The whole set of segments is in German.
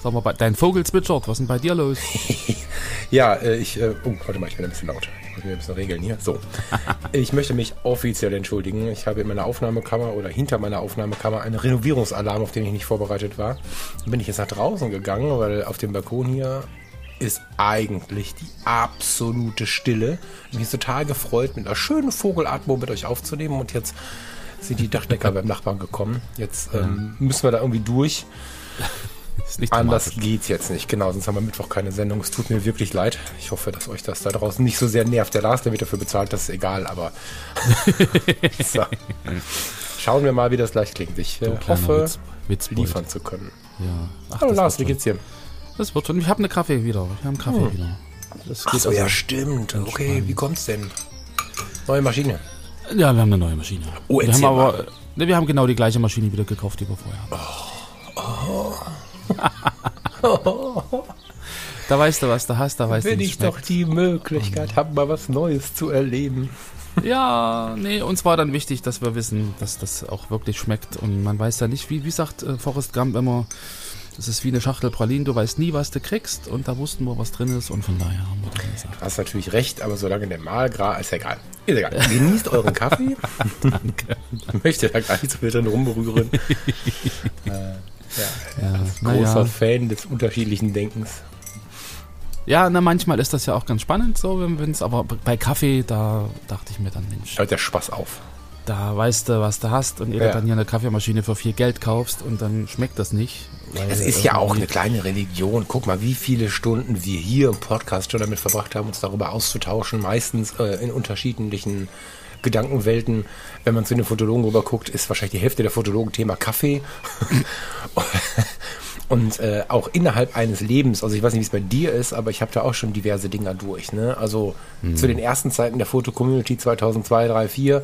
Sag mal, dein Vogel zwitschert. Was ist denn bei dir los? ja, äh, ich. Äh, oh, warte mal, ich bin ein bisschen laut. Ich muss mir ein bisschen regeln hier. So. ich möchte mich offiziell entschuldigen. Ich habe in meiner Aufnahmekammer oder hinter meiner Aufnahmekammer einen Renovierungsalarm, auf den ich nicht vorbereitet war. Dann bin ich jetzt nach draußen gegangen, weil auf dem Balkon hier ist eigentlich die absolute Stille. Ich bin total gefreut, mit einer schönen Vogelatmung mit euch aufzunehmen. Und jetzt sind die Dachdecker beim Nachbarn gekommen. Jetzt ähm, müssen wir da irgendwie durch. Anders geht's jetzt nicht. Genau, sonst haben wir Mittwoch keine Sendung. Es tut mir wirklich leid. Ich hoffe, dass euch das da draußen nicht so sehr nervt. Der Lars, der wird dafür bezahlt, das ist egal, aber so. schauen wir mal, wie das gleich klingt. Ich äh, hoffe, Witz, liefern zu können. Ja. Ach, Hallo Lars, wie geht's dir? Das wird schon. Ich habe eine Kaffee wieder. Wir haben Kaffee hm. wieder. Das Ach so, also ja, stimmt. Okay, wie kommt's denn? Neue Maschine. Ja, wir haben eine neue Maschine. Oh, wir haben aber, ne, wir haben genau die gleiche Maschine wieder gekauft, die wir vorher hatten. Oh. Oh. Da weißt du, was du hast, da weißt Wenn du, ich doch die Möglichkeit habe, mal was Neues zu erleben. Ja, nee, uns war dann wichtig, dass wir wissen, dass das auch wirklich schmeckt. Und man weiß ja nicht, wie, wie sagt äh, Forrest Gump immer, das ist wie eine Schachtel Pralinen, du weißt nie, was du kriegst. Und da wussten wir, was drin ist. Und von daher haben wir das gesagt. Du hast natürlich recht, aber solange der Mahlgras ist egal. Ist egal. Genießt euren Kaffee. Danke. Ich möchte da gar nicht so viel drin rumberühren. äh, ja, ja, großer ja. Fan des unterschiedlichen Denkens. Ja, na manchmal ist das ja auch ganz spannend, so wenn es, aber bei Kaffee, da dachte ich mir dann, Mensch. Hört der Spaß auf. Da weißt du, was du hast und ihr ja. dann hier eine Kaffeemaschine für viel Geld kaufst und dann schmeckt das nicht. Es ist ja auch eine kleine Religion. Guck mal, wie viele Stunden wir hier im Podcast schon damit verbracht haben, uns darüber auszutauschen. Meistens äh, in unterschiedlichen Gedankenwelten, wenn man zu den Fotologen rüber guckt, ist wahrscheinlich die Hälfte der Fotologen Thema Kaffee. Und äh, auch innerhalb eines Lebens, also ich weiß nicht, wie es bei dir ist, aber ich habe da auch schon diverse Dinger durch. Ne? Also mhm. zu den ersten Zeiten der Foto-Community 2002, 3, 4,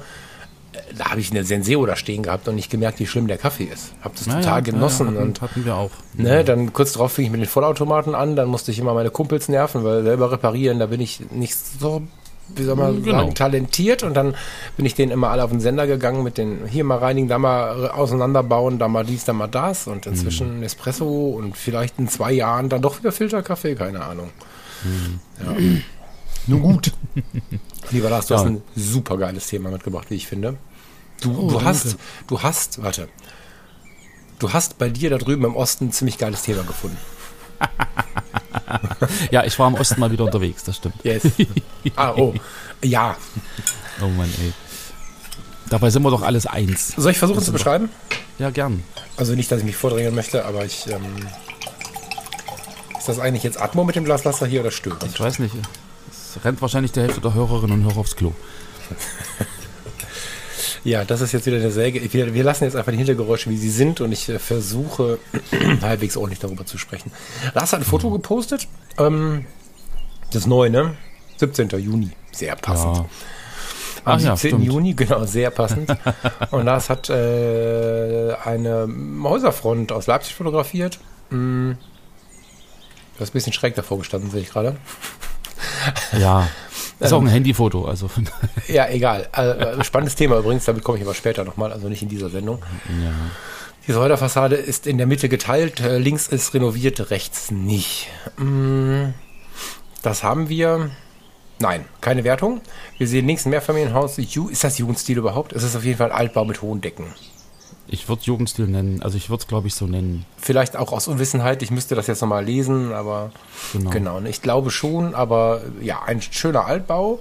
da habe ich eine Senseo da stehen gehabt und nicht gemerkt, wie schlimm der Kaffee ist. Habe das naja, total genossen. Naja, hatten, und hatten wir auch. Ne, dann kurz darauf fing ich mit den Vollautomaten an, dann musste ich immer meine Kumpels nerven, weil selber reparieren, da bin ich nicht so wie soll man genau. sagen, talentiert und dann bin ich denen immer alle auf den Sender gegangen mit den hier mal reinigen, da mal auseinanderbauen, da mal dies, da mal das und inzwischen mhm. Espresso und vielleicht in zwei Jahren dann doch wieder Filterkaffee, keine Ahnung. Mhm. Ja. Nun gut. Lieber Lars, du ja. hast ein super geiles Thema mitgebracht, wie ich finde. Du, oh, du hast, du hast, warte, du hast bei dir da drüben im Osten ein ziemlich geiles Thema gefunden. ja, ich war im Osten mal wieder unterwegs, das stimmt. Yes. Ah, oh. Ja. Oh Mann, ey. Dabei sind wir doch alles eins. Soll ich versuchen zu beschreiben? Ja, gern. Also nicht, dass ich mich vordrängen möchte, aber ich. Ähm, ist das eigentlich jetzt Atmo mit dem Glaswasser hier oder störend? Ich weiß nicht. Es rennt wahrscheinlich der Hälfte der Hörerinnen und Hörer aufs Klo. Ja, das ist jetzt wieder eine Säge. Wir, wir lassen jetzt einfach die Hintergeräusche, wie sie sind, und ich äh, versuche halbwegs ordentlich darüber zu sprechen. Lars hat ein Foto gepostet. Ähm, das neue, ne? 17. Juni. Sehr passend. Ja. Am Ach 17. Ja, Juni, genau, sehr passend. und Lars hat äh, eine Häuserfront aus Leipzig fotografiert. Hm. Du hast ein bisschen schräg davor gestanden, sehe ich gerade. Ja, ist auch ein ähm, Handyfoto, also. ja, egal. Also, spannendes Thema übrigens, damit komme ich aber später nochmal, also nicht in dieser Sendung. Ja. Die Säuderfassade ist in der Mitte geteilt, äh, links ist renoviert, rechts nicht. Mm, das haben wir. Nein, keine Wertung. Wir sehen links ein Mehrfamilienhaus. Ist das Jugendstil überhaupt? Es ist auf jeden Fall Altbau mit hohen Decken. Ich würde Jugendstil nennen, also ich würde es glaube ich so nennen. Vielleicht auch aus Unwissenheit, ich müsste das jetzt nochmal lesen, aber genau. genau. Ich glaube schon, aber ja, ein schöner Altbau.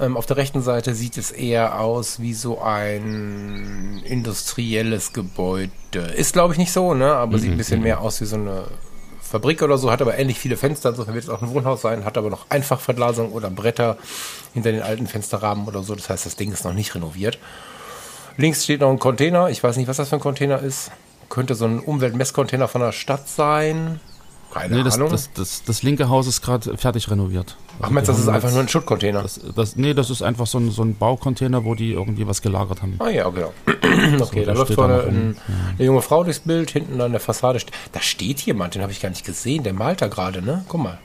Ähm, auf der rechten Seite sieht es eher aus wie so ein industrielles Gebäude. Ist glaube ich nicht so, ne? Aber mhm, sieht ein bisschen mhm. mehr aus wie so eine Fabrik oder so, hat aber ähnlich viele Fenster, insofern wird es auch ein Wohnhaus sein, hat aber noch Einfachverglasung oder Bretter hinter den alten Fensterrahmen oder so. Das heißt, das Ding ist noch nicht renoviert. Links steht noch ein Container. Ich weiß nicht, was das für ein Container ist. Könnte so ein Umweltmesscontainer von der Stadt sein. Keine Nee, das, Ahnung. das, das, das linke Haus ist gerade fertig renoviert. Ach, meinst du, das ist einfach nur ein Schuttcontainer? Das, das, nee, das ist einfach so ein, so ein Baucontainer, wo die irgendwie was gelagert haben. Ah ja, genau. Okay, da das läuft da vorne ein, eine junge Frau durchs Bild, hinten an der Fassade. Da steht jemand, den habe ich gar nicht gesehen. Der malt da gerade, ne? Guck mal.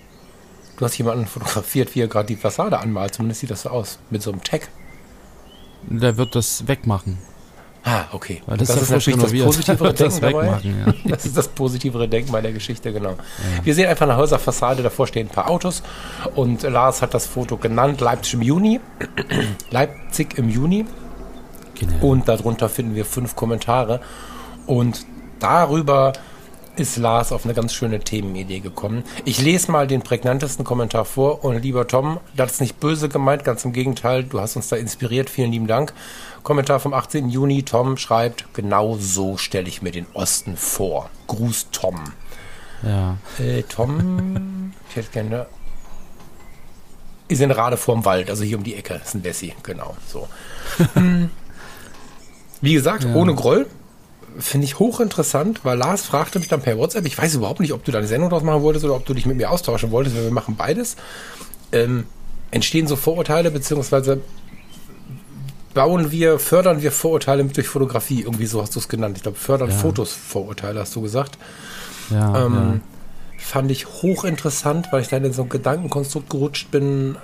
Du hast jemanden fotografiert, wie er gerade die Fassade anmalt. Zumindest sieht das so aus. Mit so einem Tag. Der wird das wegmachen. Ah, okay. Weil das ist ja frisch renoviert. positivere das Denken dabei. wegmachen, ja. Das ist das positivere Denken bei der Geschichte, genau. Wir sehen einfach eine Häuserfassade, davor stehen ein paar Autos und Lars hat das Foto genannt, Leipzig im Juni. Leipzig im Juni. Genau. Und darunter finden wir fünf Kommentare. Und darüber ist Lars auf eine ganz schöne Themenidee gekommen. Ich lese mal den prägnantesten Kommentar vor. Und lieber Tom, das ist nicht böse gemeint, ganz im Gegenteil. Du hast uns da inspiriert. Vielen lieben Dank. Kommentar vom 18. Juni. Tom schreibt, genau so stelle ich mir den Osten vor. Gruß Tom. Ja. Äh, Tom, ich hätte gerne. Ist in Rade vorm Wald, also hier um die Ecke. Ist ein Bessi, genau. So. Hm. Wie gesagt, Ja. ohne Groll. Finde ich hochinteressant, weil Lars fragte mich dann per WhatsApp, ich weiß überhaupt nicht, ob du da eine Sendung draus machen wolltest oder ob du dich mit mir austauschen wolltest, weil wir machen beides. Ähm, entstehen so Vorurteile, beziehungsweise bauen wir, fördern wir Vorurteile durch Fotografie, irgendwie so hast du es genannt. Ich glaube, fördern Ja. Fotos Vorurteile, hast du gesagt. Ja, Ähm, Fand ich hochinteressant, weil ich dann in so ein Gedankenkonstrukt gerutscht bin,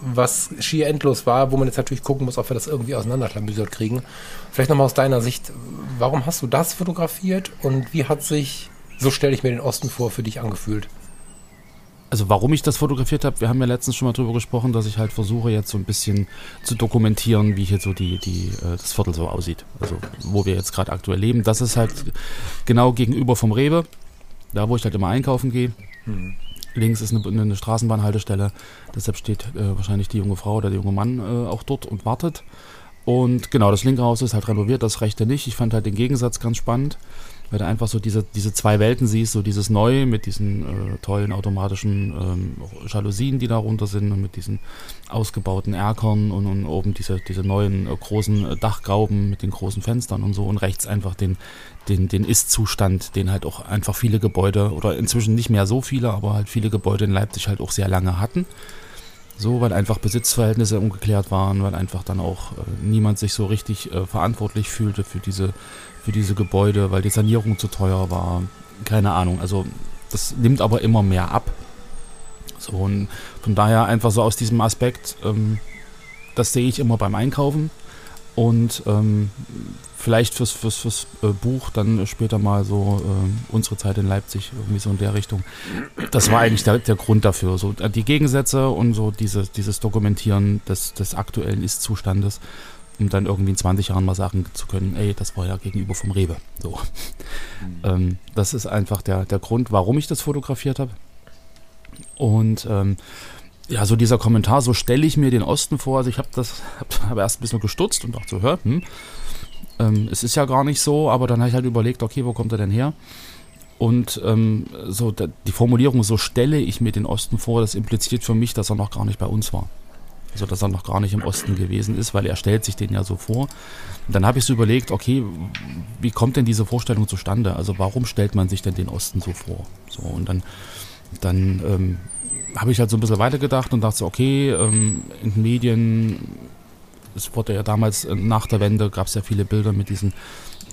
was schier endlos war, wo man jetzt natürlich gucken muss, ob wir das irgendwie auseinanderklamüsert kriegen. Vielleicht nochmal aus deiner Sicht, warum hast du das fotografiert und wie hat sich, so stelle ich mir den Osten vor, für dich angefühlt? Also warum ich das fotografiert habe, wir haben ja letztens schon mal drüber gesprochen, dass ich halt versuche jetzt so ein bisschen zu dokumentieren, wie hier so die, die, äh, das Viertel so aussieht. Also wo wir jetzt gerade aktuell leben. Das ist halt genau gegenüber vom Rewe, da wo ich halt immer einkaufen gehe. Links ist eine, eine Straßenbahnhaltestelle, deshalb steht äh, wahrscheinlich die junge Frau oder der junge Mann äh, auch dort und wartet. Und genau, das linke Haus ist halt renoviert, das rechte nicht. Ich fand halt den Gegensatz ganz spannend, weil du einfach so diese, diese zwei Welten siehst, so dieses Neue mit diesen äh, tollen automatischen ähm, Jalousien, die da runter sind und mit diesen ausgebauten Erkern und, und oben diese, diese neuen äh, großen äh, Dachgauben mit den großen Fenstern und so und rechts einfach den, den, den Ist-Zustand, den halt auch einfach viele Gebäude oder inzwischen nicht mehr so viele, aber halt viele Gebäude in Leipzig halt auch sehr lange hatten. So, weil einfach Besitzverhältnisse ungeklärt waren, weil einfach dann auch äh, niemand sich so richtig äh, verantwortlich fühlte für diese, für diese Gebäude, weil die Sanierung zu teuer war. Keine Ahnung. Also das nimmt aber immer mehr ab. So, und von daher einfach so aus diesem Aspekt, ähm, das sehe ich immer beim Einkaufen. Und ähm, vielleicht fürs, fürs, fürs äh, Buch dann später mal so ähm, unsere Zeit in Leipzig, irgendwie so in der Richtung. Das war eigentlich der, der Grund dafür. So äh, die Gegensätze und so diese, dieses Dokumentieren des, des aktuellen Ist-Zustandes, um dann irgendwie in 20 Jahren mal sagen zu können, ey, das war ja gegenüber vom Rewe. So. Ähm, das ist einfach der, der Grund, warum ich das fotografiert habe. Und ähm, ja, so dieser Kommentar, so stelle ich mir den Osten vor. Also ich habe das, habe hab erst ein bisschen gestutzt und dachte so, hör, hm, ähm, es ist ja gar nicht so, aber dann habe ich halt überlegt, okay, wo kommt er denn her? Und ähm, so da, die Formulierung, so stelle ich mir den Osten vor, das impliziert für mich, dass er noch gar nicht bei uns war. Also dass er noch gar nicht im Osten gewesen ist, weil er stellt sich den ja so vor. Und dann habe ich so überlegt, okay, wie kommt denn diese Vorstellung zustande? Also warum stellt man sich denn den Osten so vor? So und dann, dann ähm, habe ich halt so ein bisschen weitergedacht und dachte so, okay, ähm, in den Medien, es wurde ja damals äh, nach der Wende, gab es ja viele Bilder mit diesen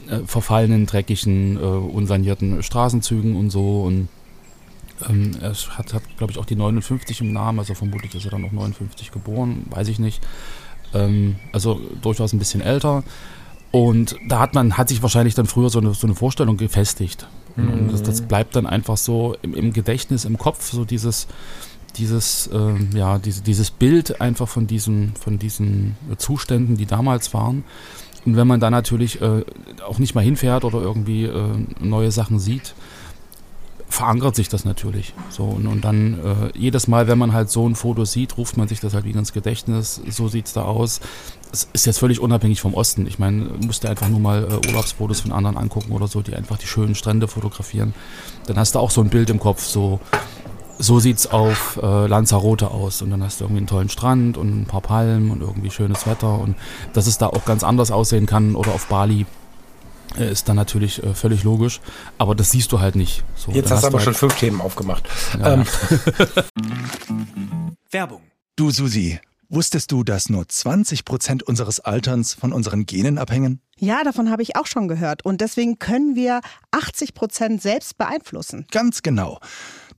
äh, verfallenen, dreckigen, äh, unsanierten Straßenzügen und so und ähm, er hat, hat glaube ich, auch die 59 im Namen, also vermutlich ist er dann auch 59 geboren, weiß ich nicht. Ähm, also durchaus ein bisschen älter. Und da hat man, hat sich wahrscheinlich dann früher so eine, so eine Vorstellung gefestigt. Und, und das, das bleibt dann einfach so im, im Gedächtnis, im Kopf, so dieses, dieses, ähm, ja, diese, dieses Bild einfach von diesen, von diesen Zuständen, die damals waren. Und wenn man dann natürlich äh, auch nicht mal hinfährt oder irgendwie äh, neue Sachen sieht, verankert sich das natürlich. So, und, und dann äh, jedes Mal, wenn man halt so ein Foto sieht, ruft man sich das halt wieder ins Gedächtnis, so sieht's da aus. Es ist jetzt völlig unabhängig vom Osten. Ich meine, musst du einfach nur mal äh, Urlaubsfotos von anderen angucken oder so, die einfach die schönen Strände fotografieren. Dann hast du auch so ein Bild im Kopf, so so sieht's auf äh, Lanzarote aus und dann hast du irgendwie einen tollen Strand und ein paar Palmen und irgendwie schönes Wetter und dass es da auch ganz anders aussehen kann oder auf Bali äh, ist dann natürlich äh, völlig logisch, aber das siehst du halt nicht. So, Jetzt hast du aber halt, schon fünf Themen aufgemacht. Ja, ähm, Werbung. Du Susi, wusstest du, dass nur 20 Prozent unseres Alterns von unseren Genen abhängen? Ja, davon habe ich auch schon gehört. Und deswegen können wir 80 Prozent selbst beeinflussen. Ganz genau.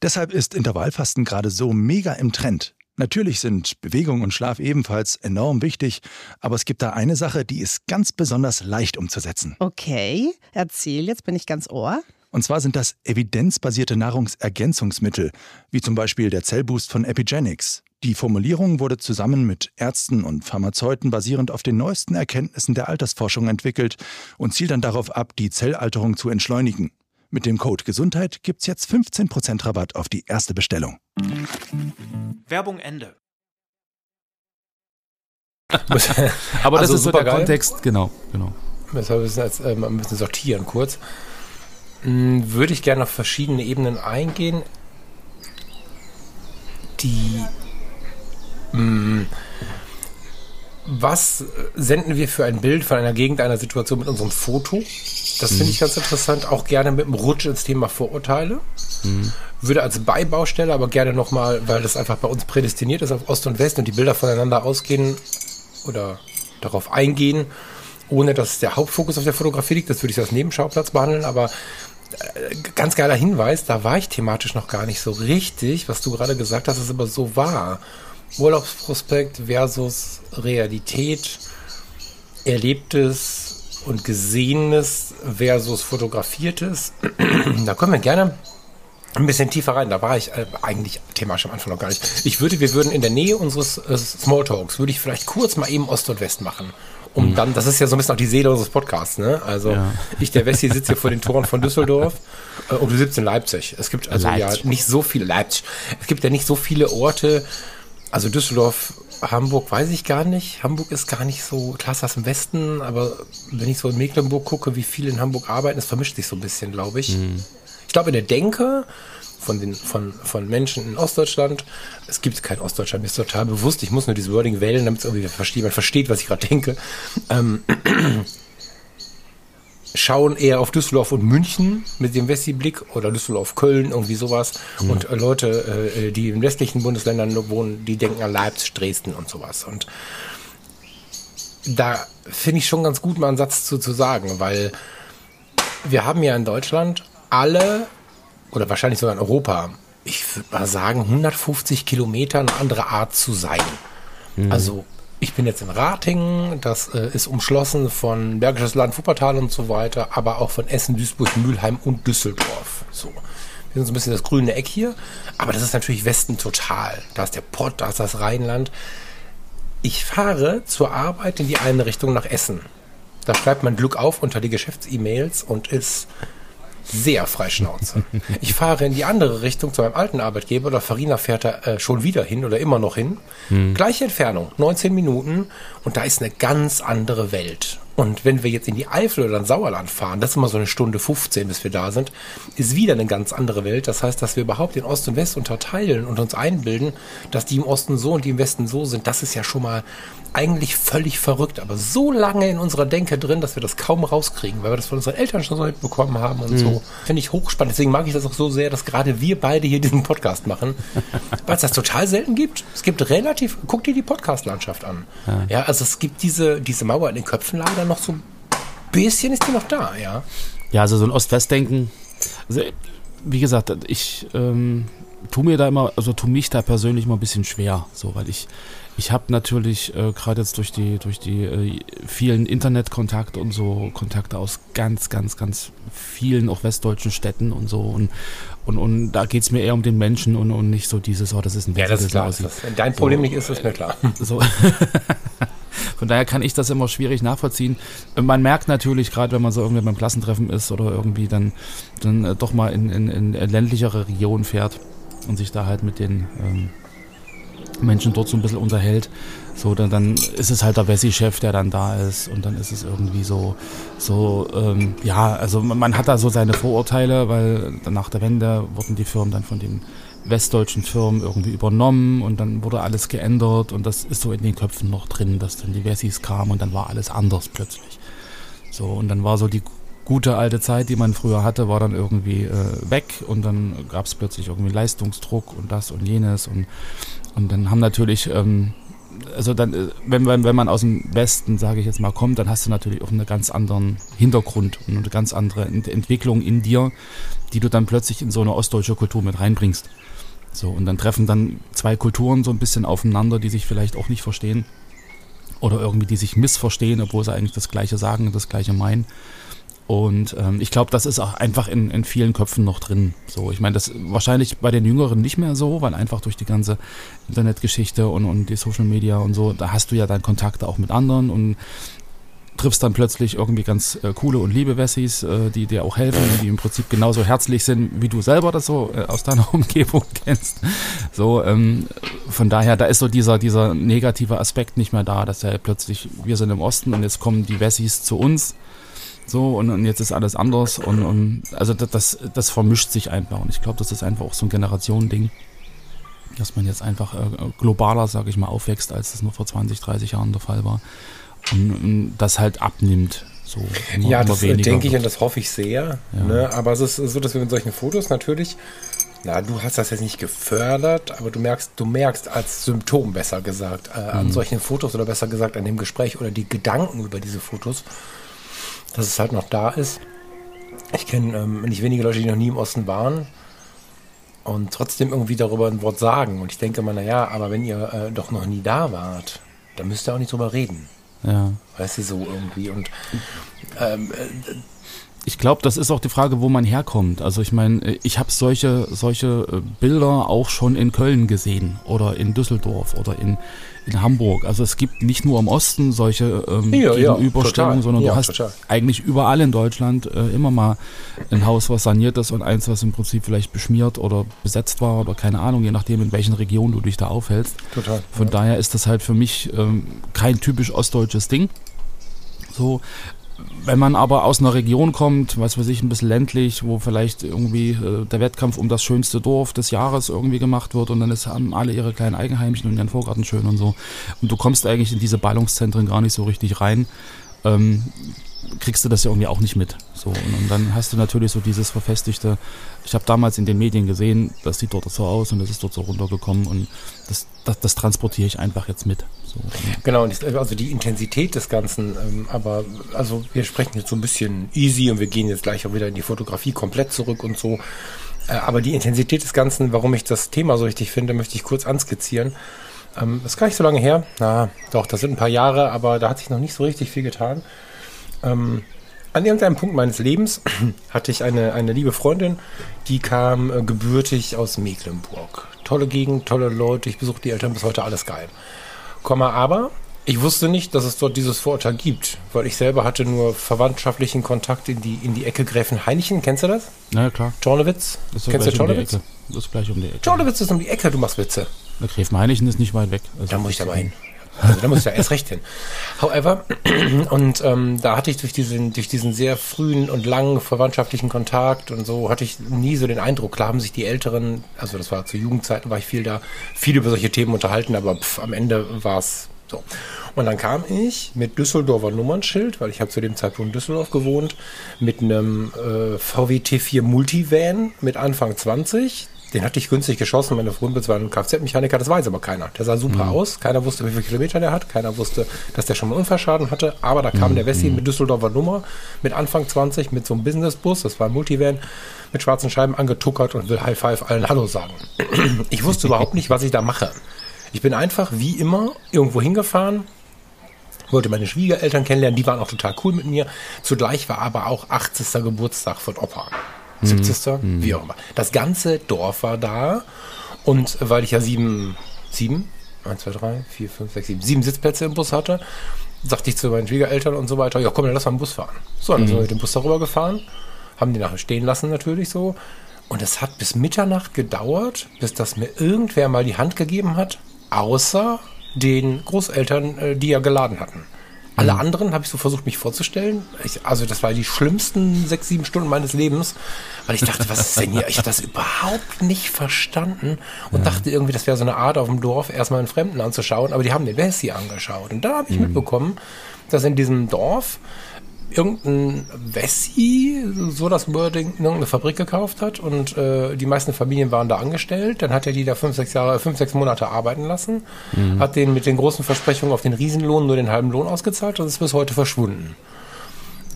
Deshalb ist Intervallfasten gerade so mega im Trend. Natürlich sind Bewegung und Schlaf ebenfalls enorm wichtig, aber es gibt da eine Sache, die ist ganz besonders leicht umzusetzen. Okay, erzähl, jetzt bin ich ganz ohr. Und zwar sind das evidenzbasierte Nahrungsergänzungsmittel, wie zum Beispiel der Zellboost von Epigenics. Die Formulierung wurde zusammen mit Ärzten und Pharmazeuten basierend auf den neuesten Erkenntnissen der Altersforschung entwickelt und zielt dann darauf ab, die Zellalterung zu entschleunigen. Mit dem Code Gesundheit gibt's jetzt 15% Rabatt auf die erste Bestellung. Werbung Ende. aber das Also ist so der supergeil. Kontext, genau, genau. Das wir müssen jetzt ähm, ein bisschen sortieren kurz. Hm, Würde ich gerne auf verschiedene Ebenen eingehen. Die. Hm, was senden wir für ein Bild von einer Gegend, einer Situation mit unserem Foto? Das finde ich ganz interessant. Auch gerne mit dem Rutsch ins Thema Vorurteile. Würde als Beibaustelle aber gerne nochmal, weil das einfach bei uns prädestiniert ist auf Ost und West und die Bilder voneinander ausgehen oder darauf eingehen, ohne dass der Hauptfokus auf der Fotografie liegt. Das würde ich als Nebenschauplatz behandeln, aber äh, ganz geiler Hinweis, da war ich thematisch noch gar nicht so richtig, was du gerade gesagt hast, ist aber so wahr. Urlaubsprospekt versus Realität, Erlebtes und Gesehenes versus Fotografiertes. da können wir gerne ein bisschen tiefer rein. Da war ich äh, eigentlich thematisch am Anfang noch gar nicht. Ich würde, wir würden in der Nähe unseres äh, Smalltalks, würde ich vielleicht kurz mal eben Ost und West machen. Um dann, das ist ja so ein bisschen auch die Seele unseres Podcasts, ne? Also Ja. ich, der Wessi, sitze hier vor den Toren von Düsseldorf äh, und du sitzt in Leipzig. Es gibt also Leipzig. ja nicht so viele Leipzig. Es gibt ja nicht so viele Orte. Also Düsseldorf, Hamburg weiß ich gar nicht. Hamburg ist gar nicht so, klar ist das im Westen, aber wenn ich so in Mecklenburg gucke, wie viele in Hamburg arbeiten, es vermischt sich so ein bisschen, glaube ich. Ich glaube, in der Denke von, den, von, von Menschen in Ostdeutschland, es gibt kein Ostdeutschland, mir ist total bewusst, ich muss nur dieses Wording wählen, damit es irgendwie versteht, man versteht, was ich gerade denke. Ähm, schauen eher auf Düsseldorf und München mit dem Wessi-Blick oder Düsseldorf, Köln, irgendwie sowas. Und äh, Leute, äh, die in westlichen Bundesländern wohnen, die denken an Leipzig, Dresden und sowas. Und da finde ich schon ganz gut, mal einen Satz zu, zu sagen, weil wir haben ja in Deutschland alle, oder wahrscheinlich sogar in Europa, ich würde mal sagen, 150 Kilometer eine andere Art zu sein. Also ich bin jetzt in Ratingen, das äh, ist umschlossen von Bergisches Land, Wuppertal und so weiter, aber auch von Essen, Duisburg, Mülheim und Düsseldorf. So. Wir sind so ein bisschen das grüne Eck hier, aber das ist natürlich Westen total. Da ist der Pott, da ist das Rheinland. Ich fahre zur Arbeit in die eine Richtung nach Essen. Da schreibt man Glück auf unter die Geschäfts-E-Mails und ist sehr freischnauze. Ich fahre in die andere Richtung zu meinem alten Arbeitgeber oder Farina fährt da äh, schon wieder hin oder immer noch hin. Gleiche Entfernung, 19 Minuten und da ist eine ganz andere Welt. Und wenn wir jetzt in die Eifel oder in Sauerland fahren, das ist immer so eine Stunde 15, bis wir da sind, ist wieder eine ganz andere Welt. Das heißt, dass wir überhaupt den Ost und West unterteilen und uns einbilden, dass die im Osten so und die im Westen so sind, das ist ja schon mal eigentlich völlig verrückt, aber so lange in unserer Denke drin, dass wir das kaum rauskriegen, weil wir das von unseren Eltern schon so mitbekommen haben und so. Finde ich hochspannend. Deswegen mag ich das auch so sehr, dass gerade wir beide hier diesen Podcast machen, weil es das total selten gibt. Es gibt relativ, guck dir die Podcast-Landschaft an. Ja. also es gibt diese, diese Mauer in den Köpfen leider noch so ein bisschen ist die noch da, ja. Ja, also so ein Ost-West-Denken. Also, wie gesagt, ich ähm, tu mir da immer, also tu mich da persönlich mal ein bisschen schwer, so, weil ich, ich habe natürlich äh, gerade jetzt durch die, durch die äh, vielen Internetkontakte und so Kontakte aus ganz, ganz, ganz vielen auch westdeutschen Städten und so und und, und da geht's mir eher um den Menschen und, und nicht so dieses, oh, das ist ein Ja, das ist klar. Das, dein Problem nicht ist, ist mir klar. So. Von daher kann ich das immer schwierig nachvollziehen. Man merkt natürlich, gerade wenn man so irgendwie beim Klassentreffen ist oder irgendwie dann, dann äh, doch mal in, in, in ländlichere Regionen fährt und sich da halt mit den ähm, Menschen dort so ein bisschen unterhält. So, dann, dann ist es halt der Wessi-Chef, der dann da ist und dann ist es irgendwie so, so ähm, ja, also man, man hat da so seine Vorurteile, weil nach der Wende wurden die Firmen dann von den westdeutschen Firmen irgendwie übernommen und dann wurde alles geändert und das ist so in den Köpfen noch drin, dass dann die Wessis kamen und dann war alles anders plötzlich. So, und dann war so die gute alte Zeit, die man früher hatte, war dann irgendwie äh, weg und dann gab es plötzlich irgendwie Leistungsdruck und das und jenes und, und dann haben natürlich, ähm, also dann, äh, wenn, wenn, wenn man aus dem Westen, sage ich jetzt mal, kommt, dann hast du natürlich auch einen ganz anderen Hintergrund und eine ganz andere Ent Entwicklung in dir, die du dann plötzlich in so eine ostdeutsche Kultur mit reinbringst. So, und dann treffen dann zwei Kulturen so ein bisschen aufeinander, die sich vielleicht auch nicht verstehen oder irgendwie die sich missverstehen, obwohl sie eigentlich das Gleiche sagen und das Gleiche meinen. Und ähm, ich glaube, das ist auch einfach in, in vielen Köpfen noch drin. So, ich meine, das wahrscheinlich bei den Jüngeren nicht mehr so, weil einfach durch die ganze Internetgeschichte und, und die Social Media und so, da hast du ja dann Kontakte auch mit anderen und triffst dann plötzlich irgendwie ganz äh, coole und liebe Wessis, äh, die dir auch helfen, die im Prinzip genauso herzlich sind, wie du selber das so äh, aus deiner Umgebung kennst. So, ähm, von daher, da ist so dieser, dieser negative Aspekt nicht mehr da, dass ja plötzlich, wir sind im Osten und jetzt kommen die Wessis zu uns so und, und jetzt ist alles anders und, und also das, das, vermischt sich einfach und ich glaube, das ist einfach auch so ein Generationending, dass man jetzt einfach äh, globaler, sage ich mal, aufwächst, als das noch vor 20, 30 Jahren der Fall war und, das halt abnimmt. So, ja, das äh, denke ich und das hoffe ich sehr. Ja. Ne? Aber es ist so, dass wir mit solchen Fotos natürlich na, du hast das jetzt nicht gefördert, aber du merkst, du merkst als Symptom besser gesagt äh, an mhm. solchen Fotos oder besser gesagt an dem Gespräch oder die Gedanken über diese Fotos, dass es halt noch da ist. Ich kenne ähm, nicht wenige Leute, die noch nie im Osten waren und trotzdem irgendwie darüber ein Wort sagen. Und ich denke mal, naja, aber wenn ihr äh, doch noch nie da wart, dann müsst ihr auch nicht drüber reden. Ja. Weißt du, so irgendwie. Und ähm, äh, ich glaube, das ist auch die Frage, wo man herkommt. Also ich meine, ich habe solche, solche äh, Bilder auch schon in Köln gesehen oder in Düsseldorf oder in, in Hamburg. Also es gibt nicht nur im Osten solche ähm, ja, Gegenüberstellungen, ja, sondern ja, du hast total. eigentlich überall in Deutschland äh, immer mal ein Haus, was saniert ist und eins, was im Prinzip vielleicht beschmiert oder besetzt war oder keine Ahnung, je nachdem, in welchen Regionen du dich da aufhältst. Total. Von daher ist das halt für mich ähm, kein typisch ostdeutsches Ding. So, wenn man aber aus einer Region kommt, was weiß ich, ein bisschen ländlich, wo vielleicht irgendwie äh, der Wettkampf um das schönste Dorf des Jahres irgendwie gemacht wird und dann ist, haben alle ihre kleinen Eigenheimchen und ihren Vorgarten schön und so. Und du kommst eigentlich in diese Ballungszentren gar nicht so richtig rein. Ähm, kriegst du das ja irgendwie auch nicht mit. So, und, und dann hast du natürlich so dieses verfestigte, ich habe damals in den Medien gesehen, das sieht dort so aus und das ist dort so runtergekommen und das, das, das transportiere ich einfach jetzt mit. So. Genau, also die Intensität des Ganzen, ähm, aber also wir sprechen jetzt so ein bisschen easy und wir gehen jetzt gleich auch wieder in die Fotografie komplett zurück und so. Äh, aber die Intensität des Ganzen, warum ich das Thema so richtig finde, möchte ich kurz anskizzieren. Ähm, ist gar nicht so lange her. Na, doch, das sind ein paar Jahre, aber da hat sich noch nicht so richtig viel getan. Ähm, an irgendeinem Punkt meines Lebens hatte ich eine, eine liebe Freundin, die kam äh, gebürtig aus Mecklenburg. Tolle Gegend, tolle Leute, ich besuche die Eltern bis heute, alles geil. Komma, aber ich wusste nicht, dass es dort dieses Vorurteil gibt, weil ich selber hatte nur verwandtschaftlichen Kontakt in die, in die Ecke Gräfen Heinchen. Kennst du das? Ja, klar. Tornewitz? Kennst du Tornewitz? Um das ist gleich um die Ecke. Tornewitz ist um die Ecke, du machst Witze. Der Gräfen Heinchen ist nicht weit weg. Also da muss ich da mal hin. Also da muss ich ja erst recht hin. However, und ähm, da hatte ich durch diesen, durch diesen sehr frühen und langen verwandtschaftlichen Kontakt und so, hatte ich nie so den Eindruck, klar haben sich die Älteren, also das war zu Jugendzeiten, war ich viel da, viel über solche Themen unterhalten, aber pff, am Ende war es so. Und dann kam ich mit Düsseldorfer Nummernschild, weil ich habe zu dem Zeitpunkt in Düsseldorf gewohnt, mit einem äh, VW T4 Multivan mit Anfang 20, den hatte ich günstig geschossen. Meine Freundin war ein Kfz-Mechaniker, das weiß aber keiner. Der sah super mhm. aus. Keiner wusste, wie viele Kilometer der hat. Keiner wusste, dass der schon mal Unfallschaden hatte. Aber da kam mhm. der Wessi mit Düsseldorfer Nummer, mit Anfang 20, mit so einem Businessbus, das war ein Multivan, mit schwarzen Scheiben angetuckert und will High Five allen Hallo sagen. Ich wusste überhaupt nicht, was ich da mache. Ich bin einfach wie immer irgendwo hingefahren, wollte meine Schwiegereltern kennenlernen, die waren auch total cool mit mir. Zugleich war aber auch 80. Geburtstag von Opa. 70. Mhm. Wie auch immer. Das ganze Dorf war da. Und weil ich ja sieben, sieben, eins, zwei, drei, vier, fünf, sechs, sieben, sieben Sitzplätze im Bus hatte, sagte ich zu meinen Schwiegereltern und so weiter, ja komm, dann lass mal einen Bus fahren. So, dann mhm. sind wir mit dem Bus darüber gefahren, haben die nachher stehen lassen natürlich so. Und es hat bis Mitternacht gedauert, bis das mir irgendwer mal die Hand gegeben hat, außer den Großeltern, äh, die ja geladen hatten. Alle mhm. anderen habe ich so versucht, mich vorzustellen. Ich, also das war die schlimmsten sechs, sieben Stunden meines Lebens, weil ich dachte, was ist denn hier? Ich habe das überhaupt nicht verstanden und ja. dachte irgendwie, das wäre so eine Art auf dem Dorf, erstmal einen Fremden anzuschauen, aber die haben den Wessi angeschaut. Und da habe ich mhm. mitbekommen, dass in diesem Dorf irgendein Wessi, so das Wording, in irgendeine Fabrik gekauft hat und äh, die meisten Familien waren da angestellt. Dann hat er die da fünf, sechs Jahre, fünf, sechs Monate arbeiten lassen, hat den mit den großen Versprechungen auf den Riesenlohn nur den halben Lohn ausgezahlt und ist bis heute verschwunden.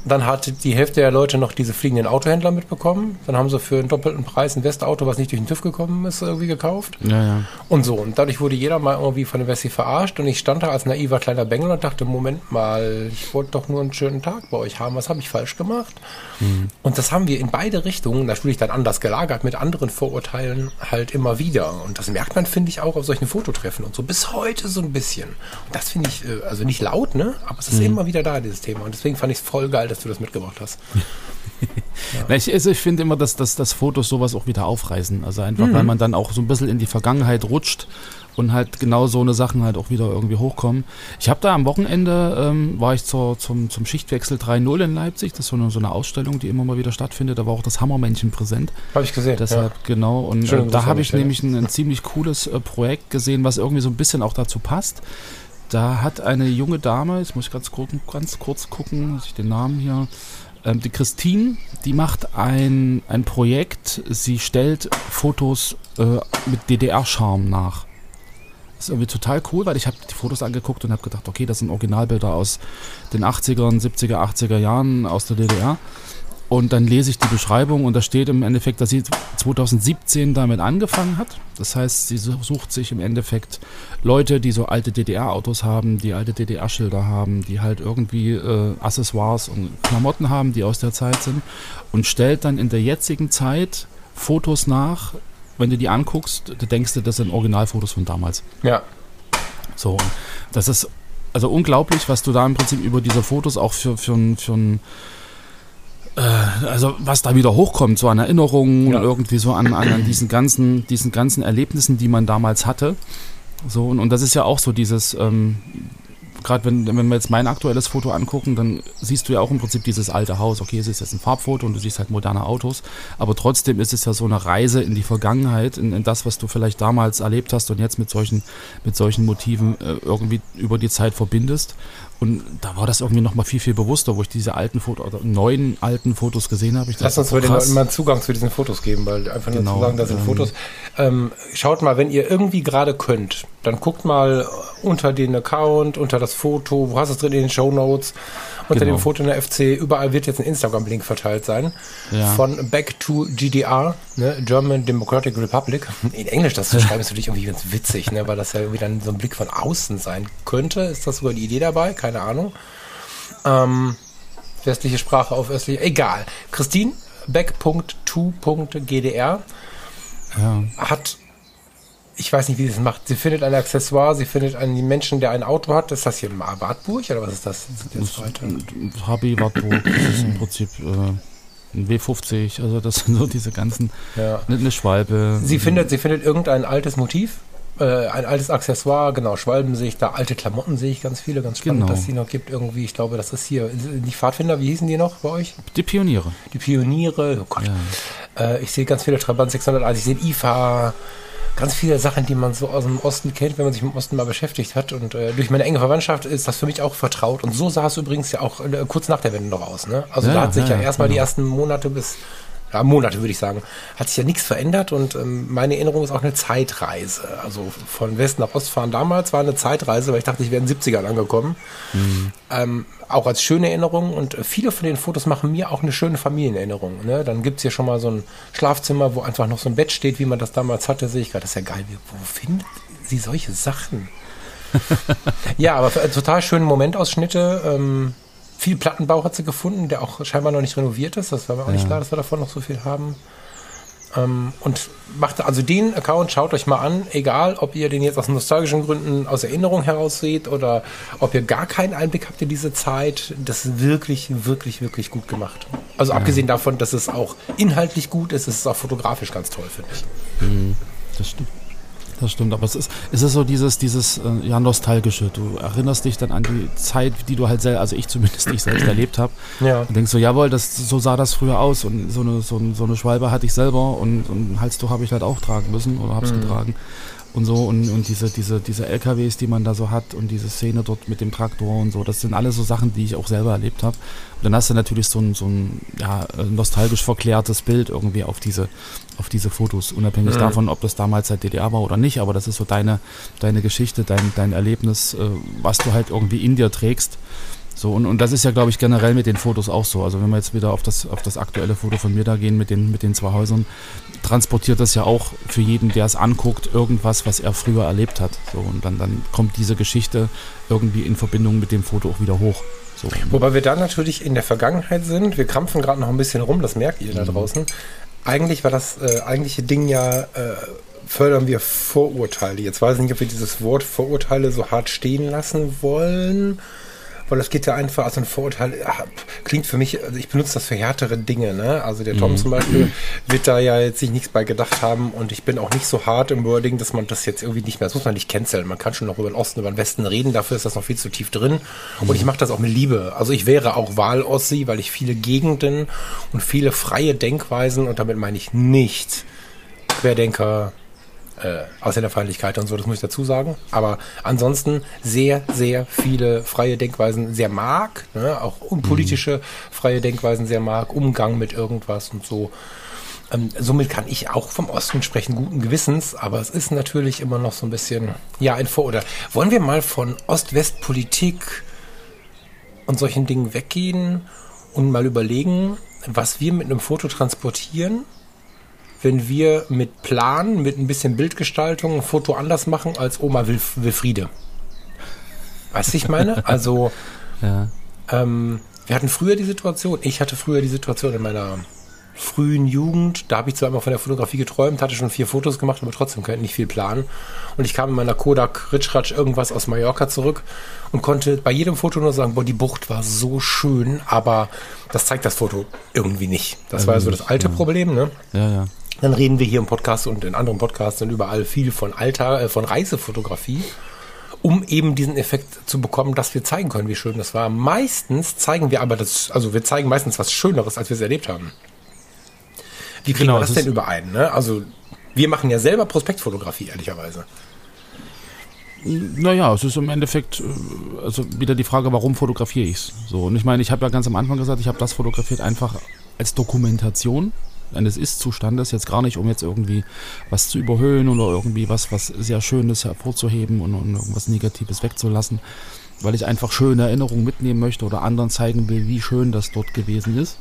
Dann hat die Hälfte der Leute noch diese fliegenden Autohändler mitbekommen. Dann haben sie für einen doppelten Preis ein Westauto, was nicht durch den TÜV gekommen ist, irgendwie gekauft. Ja, ja. Und so. Und dadurch wurde jeder mal irgendwie von der Wessi verarscht. Und ich stand da als naiver kleiner Bengel und dachte, Moment mal, ich wollte doch nur einen schönen Tag bei euch haben. Was habe ich falsch gemacht? Und das haben wir in beide Richtungen, natürlich dann anders gelagert, mit anderen Vorurteilen halt immer wieder. Und das merkt man, finde ich, auch auf solchen Fototreffen und so bis heute so ein bisschen. Und das finde ich, äh, also nicht laut, ne? Aber es ist immer wieder da, dieses Thema. Und deswegen fand ich es voll geil, dass du das mitgebracht hast. Na, ich, also ich finde immer, dass, dass, dass Fotos sowas auch wieder aufreißen. Also einfach, weil man dann auch so ein bisschen in die Vergangenheit rutscht und halt genau so eine Sachen halt auch wieder irgendwie hochkommen. Ich habe da am Wochenende, ähm, war ich zur, zum, zum Schichtwechsel 3.0 in Leipzig. Das ist so eine, so eine Ausstellung, die immer mal wieder stattfindet. Da war auch das Hammermännchen präsent. Habe ich gesehen. Deshalb, genau. Und äh, da habe ich nämlich ein, ein ziemlich cooles äh, Projekt gesehen, was irgendwie so ein bisschen auch dazu passt. Da hat eine junge Dame, jetzt muss ich ganz, gucken, ganz kurz gucken, dass ich den Namen hier, ähm, die Christine, die macht ein, ein Projekt, sie stellt Fotos äh, mit DDR-Charme nach. Das ist irgendwie total cool, weil ich habe die Fotos angeguckt und habe gedacht, okay, das sind Originalbilder aus den 80ern, 70er, 80er Jahren aus der DDR. Und dann lese ich die Beschreibung und da steht im Endeffekt, dass sie 2017 damit angefangen hat. Das heißt, sie sucht sich im Endeffekt Leute, die so alte DDR-Autos haben, die alte DDR-Schilder haben, die halt irgendwie äh, Accessoires und Klamotten haben, die aus der Zeit sind und stellt dann in der jetzigen Zeit Fotos nach. Wenn du die anguckst, du denkst du, das sind Originalfotos von damals. Ja. So, das ist also unglaublich, was du da im Prinzip über diese Fotos auch für, für, ein- für ein also was da wieder hochkommt, so an Erinnerungen Ja. und irgendwie so an, an, an diesen ganzen, diesen ganzen Erlebnissen, die man damals hatte. So, und, und das ist ja auch so dieses, ähm, gerade wenn, wenn wir jetzt mein aktuelles Foto angucken, dann siehst du ja auch im Prinzip dieses alte Haus. Okay, es ist jetzt ein Farbfoto und du siehst halt moderne Autos, aber trotzdem ist es ja so eine Reise in die Vergangenheit, in, in das, was du vielleicht damals erlebt hast und jetzt mit solchen, mit solchen Motiven äh, irgendwie über die Zeit verbindest. Und da war das irgendwie nochmal viel, viel bewusster, wo ich diese alten Fotos, oder neuen alten Fotos gesehen habe. Ich Lass uns mal den. Leuten mal Zugang zu diesen Fotos geben, weil einfach nur Genau, zu sagen, da sind ähm, Fotos. Ähm, schaut mal, wenn ihr irgendwie gerade könnt, dann guckt mal unter den Account, unter das Foto, wo hast du es drin in den Show Notes, unter Genau. dem Foto in der FC, überall wird jetzt ein Instagram-Link verteilt sein. Ja. Von Back to GDR, ne, German Democratic Republic. In Englisch das zu schreiben ist natürlich irgendwie ganz witzig, ne, weil das ja irgendwie dann so ein Blick von außen sein könnte. Ist das sogar die Idee dabei? Keine Ahnung. Ähm, westliche Sprache auf östliche, egal. Christine, back.to.gdr Ja. hat, ich weiß nicht, wie sie es macht. Sie findet ein Accessoire, sie findet einen Menschen, der ein Auto hat. Ist das hier ein Wartburg oder was ist das? das. HB Wartburg, das ist im Prinzip äh, ein W50, also das sind so diese ganzen, Ja. eine, Schwalbe. Sie findet, sie findet irgendein altes Motiv, äh, ein altes Accessoire, genau, Schwalben sehe ich da, alte Klamotten sehe ich ganz viele, ganz spannend, Genau. dass die noch gibt irgendwie. Ich glaube, das ist hier, nicht Pfadfinder, wie hießen die noch bei euch? Die Pioniere. Die Pioniere, oh Gott. Äh, ich sehe ganz viele Trabant 601, ich sehe IFA, ganz viele Sachen, die man so aus dem Osten kennt, wenn man sich mit dem Osten mal beschäftigt hat. Und äh, durch meine enge Verwandtschaft ist das für mich auch vertraut. Und so sah es übrigens ja auch äh, kurz nach der Wende noch aus. Ne? Also Ja, da hat sich ja, ja, erstmal die genau. ersten Monate bis, ja, Monate würde ich sagen, hat sich ja nichts verändert. Und ähm, meine Erinnerung ist auch eine Zeitreise. Also von West nach Ost fahren damals war eine Zeitreise, weil ich dachte, ich wäre in den 70ern angekommen. Ähm, auch als schöne Erinnerung und äh, viele von den Fotos machen mir auch eine schöne Familienerinnerung. Ne? Dann gibt's hier schon mal so ein Schlafzimmer, wo einfach noch so ein Bett steht, wie man das damals hatte, sehe ich gerade. Das ist ja geil. Wo findet sie solche Sachen? ja, aber für, äh, total schöne Momentausschnitte. Ähm, viel Plattenbau hat sie gefunden, der auch scheinbar noch nicht renoviert ist. Das war mir auch nicht klar, dass wir davon noch so viel haben. Ähm, und macht also den Account, schaut euch mal an, egal ob ihr den jetzt aus nostalgischen Gründen aus Erinnerung heraus seht oder ob ihr gar keinen Einblick habt in diese Zeit. Das ist wirklich, wirklich, wirklich gut gemacht. Also abgesehen davon, dass es auch inhaltlich gut ist, ist es auch fotografisch ganz toll, finde ich. Das stimmt. Das stimmt, aber es ist, es ist so dieses, dieses äh, ja, Nostalgische. Du erinnerst dich dann an die Zeit, die du halt selber, also ich zumindest ich selbst erlebt habe. Ja. Und denkst so, jawohl, das, so sah das früher aus. Und so eine, so, so eine Schwalbe hatte ich selber und, und ein Halstuch habe ich halt auch tragen müssen oder habe es getragen. und so und, und diese, diese, diese LKWs, die man da so hat und diese Szene dort mit dem Traktor und so, das sind alles so Sachen, die ich auch selber erlebt habe. Und dann hast du natürlich so ein, so ein ja, nostalgisch verklärtes Bild irgendwie auf diese, auf diese Fotos, unabhängig Mhm. davon, ob das damals der DDR war oder nicht, aber das ist so deine, deine Geschichte, dein, dein Erlebnis, äh, was du halt irgendwie in dir trägst. So, und, und das ist ja, glaube ich, generell mit den Fotos auch so. Also wenn wir jetzt wieder auf das, auf das aktuelle Foto von mir da gehen mit den, mit den zwei Häusern, transportiert das ja auch für jeden, der es anguckt, irgendwas, was er früher erlebt hat. So, und dann, dann kommt diese Geschichte irgendwie in Verbindung mit dem Foto auch wieder hoch. So. Wobei wir da natürlich in der Vergangenheit sind. Wir krampfen gerade noch ein bisschen rum, das merkt ihr da draußen. Eigentlich war das äh, eigentliche Ding ja, äh, fördern wir Vorurteile. Jetzt weiß ich nicht, ob wir dieses Wort Vorurteile so hart stehen lassen wollen. Weil das geht ja einfach, also ein Vorurteil klingt für mich, also ich benutze das für härtere Dinge, ne? Also der Tom zum Beispiel wird da ja jetzt sich nichts bei gedacht haben und ich bin auch nicht so hart im Wording, dass man das jetzt irgendwie nicht mehr, das muss man nicht canceln. Man kann schon noch über den Osten, über den Westen reden, dafür ist das noch viel zu tief drin. Und ich mache das auch mit Liebe. Also ich wäre auch Wahl-Ossi, weil ich viele Gegenden und viele freie Denkweisen, und damit meine ich nicht Querdenker, äh, Ausländerfeindlichkeit und so, das muss ich dazu sagen. Aber ansonsten sehr, sehr viele freie Denkweisen sehr mag, ne? auch unpolitische freie Denkweisen sehr mag, Umgang mit irgendwas und so. Ähm, somit kann ich auch vom Osten sprechen, guten Gewissens, aber es ist natürlich immer noch so ein bisschen, ja, ein Vor- oder wollen wir mal von Ost-West-Politik und solchen Dingen weggehen und mal überlegen, was wir mit einem Foto transportieren wenn wir mit Plan, mit ein bisschen Bildgestaltung ein Foto anders machen als Oma Wilf Wilfriede. Weißt du, ich meine? Also, Ja. ähm, wir hatten früher die Situation, ich hatte früher die Situation in meiner frühen Jugend, da habe ich zwar immer von der Fotografie geträumt, hatte schon vier Fotos gemacht, aber trotzdem konnte nicht viel planen. Und ich kam in meiner Kodak Ritschratsch irgendwas aus Mallorca zurück und konnte bei jedem Foto nur sagen, boah, die Bucht war so schön, aber das zeigt das Foto irgendwie nicht. Das war ja so das alte Problem, ne? Ja, ja. Dann reden wir hier im Podcast und in anderen Podcasts und überall viel von Alter, äh, von Reisefotografie, um eben diesen Effekt zu bekommen, dass wir zeigen können, wie schön das war. Meistens zeigen wir aber das, also wir zeigen meistens was Schöneres, als wir es erlebt haben. Wie kriegen Genau, wir das es denn überein? Ne? Also wir machen ja selber Prospektfotografie, ehrlicherweise. Naja, es ist im Endeffekt äh, also wieder die Frage, warum fotografiere ich es? So, und ich meine, ich habe ja ganz am Anfang gesagt, ich habe das fotografiert einfach als Dokumentation eines Ist-Zustandes, jetzt gar nicht, um jetzt irgendwie was zu überhöhen oder irgendwie was, was sehr Schönes hervorzuheben und, und irgendwas Negatives wegzulassen, weil ich einfach schöne Erinnerungen mitnehmen möchte oder anderen zeigen will, wie schön das dort gewesen ist.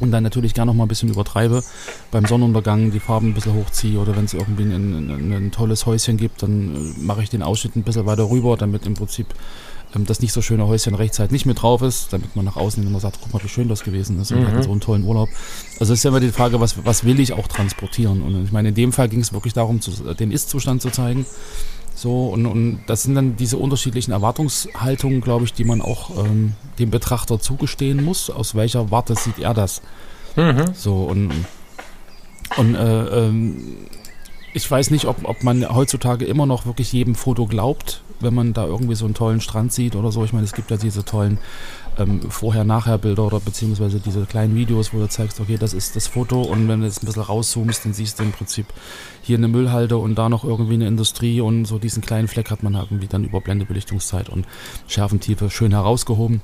Und dann natürlich gerne noch mal ein bisschen übertreibe. Beim Sonnenuntergang die Farben ein bisschen hochziehe oder wenn es irgendwie ein, ein, ein tolles Häuschen gibt, dann äh, mache ich den Ausschnitt ein bisschen weiter rüber, damit im Prinzip das nicht so schöne Häuschen rechts halt nicht mit drauf ist, damit man nach außen immer sagt, guck mal, wie schön das gewesen ist und wir hatten so einen tollen Urlaub. Also ist ja immer die Frage, was, was will ich auch transportieren? Und ich meine, in dem Fall ging es wirklich darum, zu, den Ist-Zustand zu zeigen. So, und, und das sind dann diese unterschiedlichen Erwartungshaltungen, glaube ich, die man auch ähm, dem Betrachter zugestehen muss. Aus welcher Warte sieht er das? So, und, und äh, ähm, ich weiß nicht, ob, ob man heutzutage immer noch wirklich jedem Foto glaubt, wenn man da irgendwie so einen tollen Strand sieht oder so. Ich meine, es gibt ja diese tollen ähm, Vorher-Nachher-Bilder oder beziehungsweise diese kleinen Videos, wo du zeigst, okay, das ist das Foto und wenn du jetzt ein bisschen rauszoomst, dann siehst du im Prinzip hier eine Müllhalde und da noch irgendwie eine Industrie und so diesen kleinen Fleck hat man irgendwie dann über Blendebelichtungszeit und Schärfentiefe schön herausgehoben.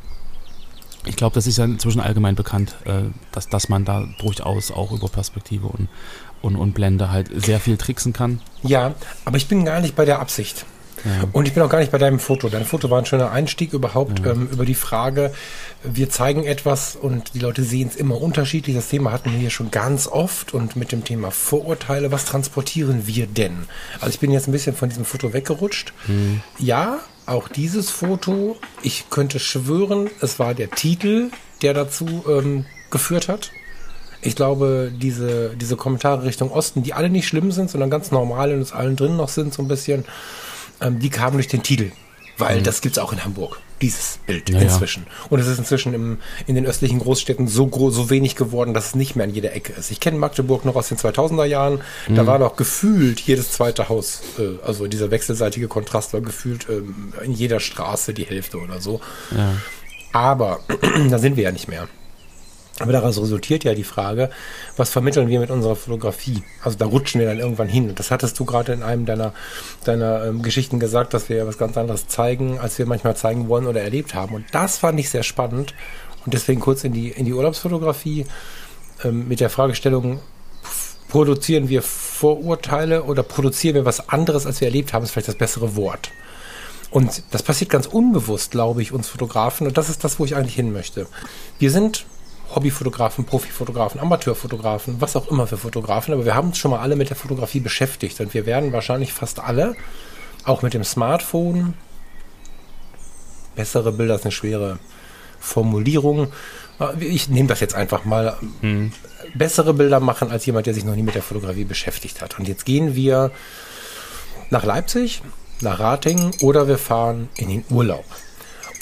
Ich glaube, das ist ja inzwischen allgemein bekannt, äh, dass, dass man da durchaus auch über Perspektive und, und, und Blende halt sehr viel tricksen kann. Ja, aber ich bin gar nicht bei der Absicht. Ja. Und ich bin auch gar nicht bei deinem Foto. Dein Foto war ein schöner Einstieg überhaupt ähm, über die Frage, wir zeigen etwas und die Leute sehen es immer unterschiedlich. Das Thema hatten wir hier schon ganz oft und mit dem Thema Vorurteile, was transportieren wir denn? Also ich bin jetzt ein bisschen von diesem Foto weggerutscht. Ja, auch dieses Foto, ich könnte schwören, es war der Titel, der dazu ähm, geführt hat. Ich glaube, diese, diese Kommentare Richtung Osten, die alle nicht schlimm sind, sondern ganz normal und es allen drin noch sind, so ein bisschen, ähm, die kamen durch den Titel. Weil das gibt's auch in Hamburg, dieses Bild Ja, ja. inzwischen. Und es ist inzwischen im, in den östlichen Großstädten so, gro so wenig geworden, dass es nicht mehr an jeder Ecke ist. Ich kenne Magdeburg noch aus den 2000er Jahren. Da war noch gefühlt jedes zweite Haus, äh, also dieser wechselseitige Kontrast war gefühlt ähm, in jeder Straße die Hälfte oder so. Ja. Aber da sind wir ja nicht mehr. Aber daraus resultiert ja die Frage, was vermitteln wir mit unserer Fotografie? Also da rutschen wir dann irgendwann hin. Und das hattest du gerade in einem deiner, deiner ähm, Geschichten gesagt, dass wir was ganz anderes zeigen, als wir manchmal zeigen wollen oder erlebt haben. Und das fand ich sehr spannend. Und deswegen kurz in die, in die Urlaubsfotografie ähm, mit der Fragestellung, produzieren wir Vorurteile oder produzieren wir was anderes, als wir erlebt haben, ist vielleicht das bessere Wort. Und das passiert ganz unbewusst, glaube ich, uns Fotografen. Und das ist das, wo ich eigentlich hin möchte. Wir sind Hobbyfotografen, Profifotografen, Amateurfotografen, was auch immer für Fotografen, aber wir haben uns schon mal alle mit der Fotografie beschäftigt und wir werden wahrscheinlich fast alle, auch mit dem Smartphone, bessere Bilder ist eine schwere Formulierung. Ich nehme das jetzt einfach mal. Hm. Bessere Bilder machen als jemand, der sich noch nie mit der Fotografie beschäftigt hat. Und jetzt gehen wir nach Leipzig, nach Ratingen oder wir fahren in den Urlaub.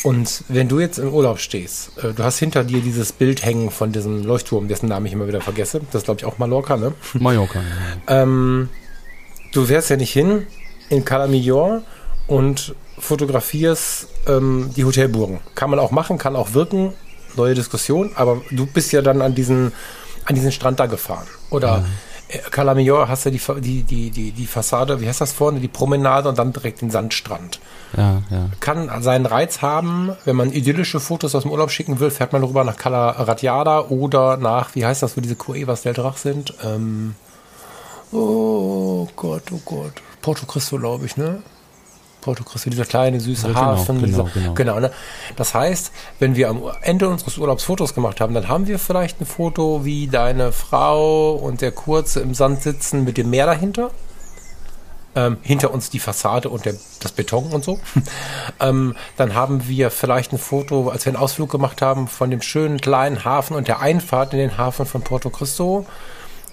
Und wenn du jetzt im Urlaub stehst, äh, du hast hinter dir dieses Bild hängen von diesem Leuchtturm, dessen Namen ich immer wieder vergesse. Das ist, glaube ich, auch Mallorca, ne? Mallorca, ja. ähm, du fährst ja nicht hin in Calamillor und fotografierst ähm, die Hotelburgen. Kann man auch machen, kann auch wirken. Neue Diskussion, aber du bist ja dann an diesen, an diesen Strand da gefahren. Oder mhm. Calamillor hast du die, die, die, die, die Fassade, wie heißt das vorne, die Promenade und dann direkt den Sandstrand. Ja, ja. Kann seinen Reiz haben, wenn man idyllische Fotos aus dem Urlaub schicken will, fährt man rüber nach Cala Ratjada oder nach, wie heißt das, wo diese Cuevas del Drach sind? Ähm, oh Gott, oh Gott. Porto Cristo, glaube ich, ne? Porto Cristo, dieser kleine, süße ja, genau, Hafen. Genau, dieser, genau. genau ne? Das heißt, wenn wir am Ende unseres Urlaubs Fotos gemacht haben, dann haben wir vielleicht ein Foto, wie deine Frau und der Kurze im Sand sitzen mit dem Meer dahinter. Ähm, hinter uns die Fassade und der, das Beton und so. ähm, dann haben wir vielleicht ein Foto, als wir einen Ausflug gemacht haben, von dem schönen kleinen Hafen und der Einfahrt in den Hafen von Porto Cristo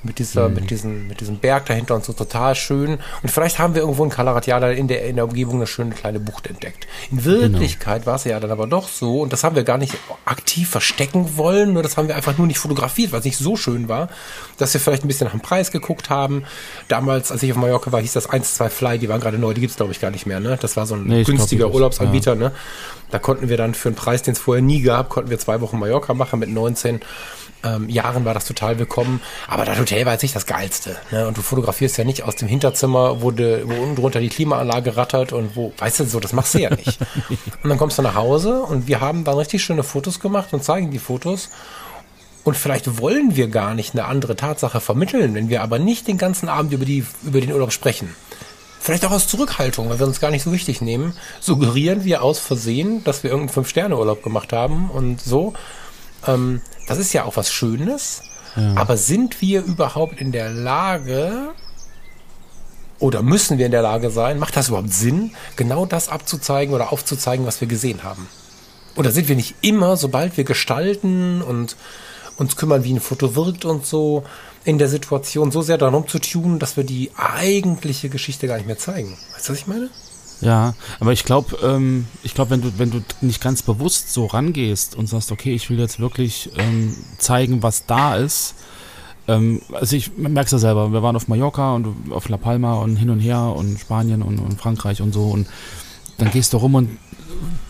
mit dieser, mhm. mit diesem, mit diesem Berg dahinter und so total schön. Und vielleicht haben wir irgendwo in Calaratiada in der, in der Umgebung eine schöne kleine Bucht entdeckt. In Wirklichkeit genau. war es ja dann aber doch so, und das haben wir gar nicht aktiv verstecken wollen, nur das haben wir einfach nur nicht fotografiert, weil es nicht so schön war, dass wir vielleicht ein bisschen nach dem Preis geguckt haben. Damals, als ich auf Mallorca war, hieß das 1, 2 Fly, die waren gerade neu, die gibt's glaube ich gar nicht mehr, ne? Das war so ein nee, günstiger glaub, Urlaubsanbieter, ja. ne? Da konnten wir dann für einen Preis, den es vorher nie gab, konnten wir zwei Wochen Mallorca machen mit 19 ähm, Jahren war das total willkommen. Aber das Hotel war jetzt nicht das Geilste. Ne? Und du fotografierst ja nicht aus dem Hinterzimmer, wo, de, wo unten drunter die Klimaanlage rattert und wo, weißt du, so, das machst du ja nicht. und dann kommst du nach Hause und wir haben dann richtig schöne Fotos gemacht und zeigen die Fotos. Und vielleicht wollen wir gar nicht eine andere Tatsache vermitteln, wenn wir aber nicht den ganzen Abend über, die, über den Urlaub sprechen. Vielleicht auch aus Zurückhaltung, weil wir uns gar nicht so wichtig nehmen, suggerieren wir aus Versehen, dass wir irgendeinen Fünf-Sterne-Urlaub gemacht haben und so. Ähm, das ist ja auch was Schönes. Aber sind wir überhaupt in der Lage, oder müssen wir in der Lage sein, macht das überhaupt Sinn, genau das abzuzeigen oder aufzuzeigen, was wir gesehen haben? Oder sind wir nicht immer, sobald wir gestalten und uns kümmern, wie ein Foto wirkt und so, in der Situation so sehr darum zu tun, dass wir die eigentliche Geschichte gar nicht mehr zeigen? Weißt du, was ich meine? Ja, aber ich glaube, ähm, ich glaube, wenn du, wenn du nicht ganz bewusst so rangehst und sagst, okay, ich will jetzt wirklich ähm, zeigen, was da ist. Ähm, also ich merk's ja selber, wir waren auf Mallorca und auf La Palma und hin und her und Spanien und, und Frankreich und so und dann gehst du rum und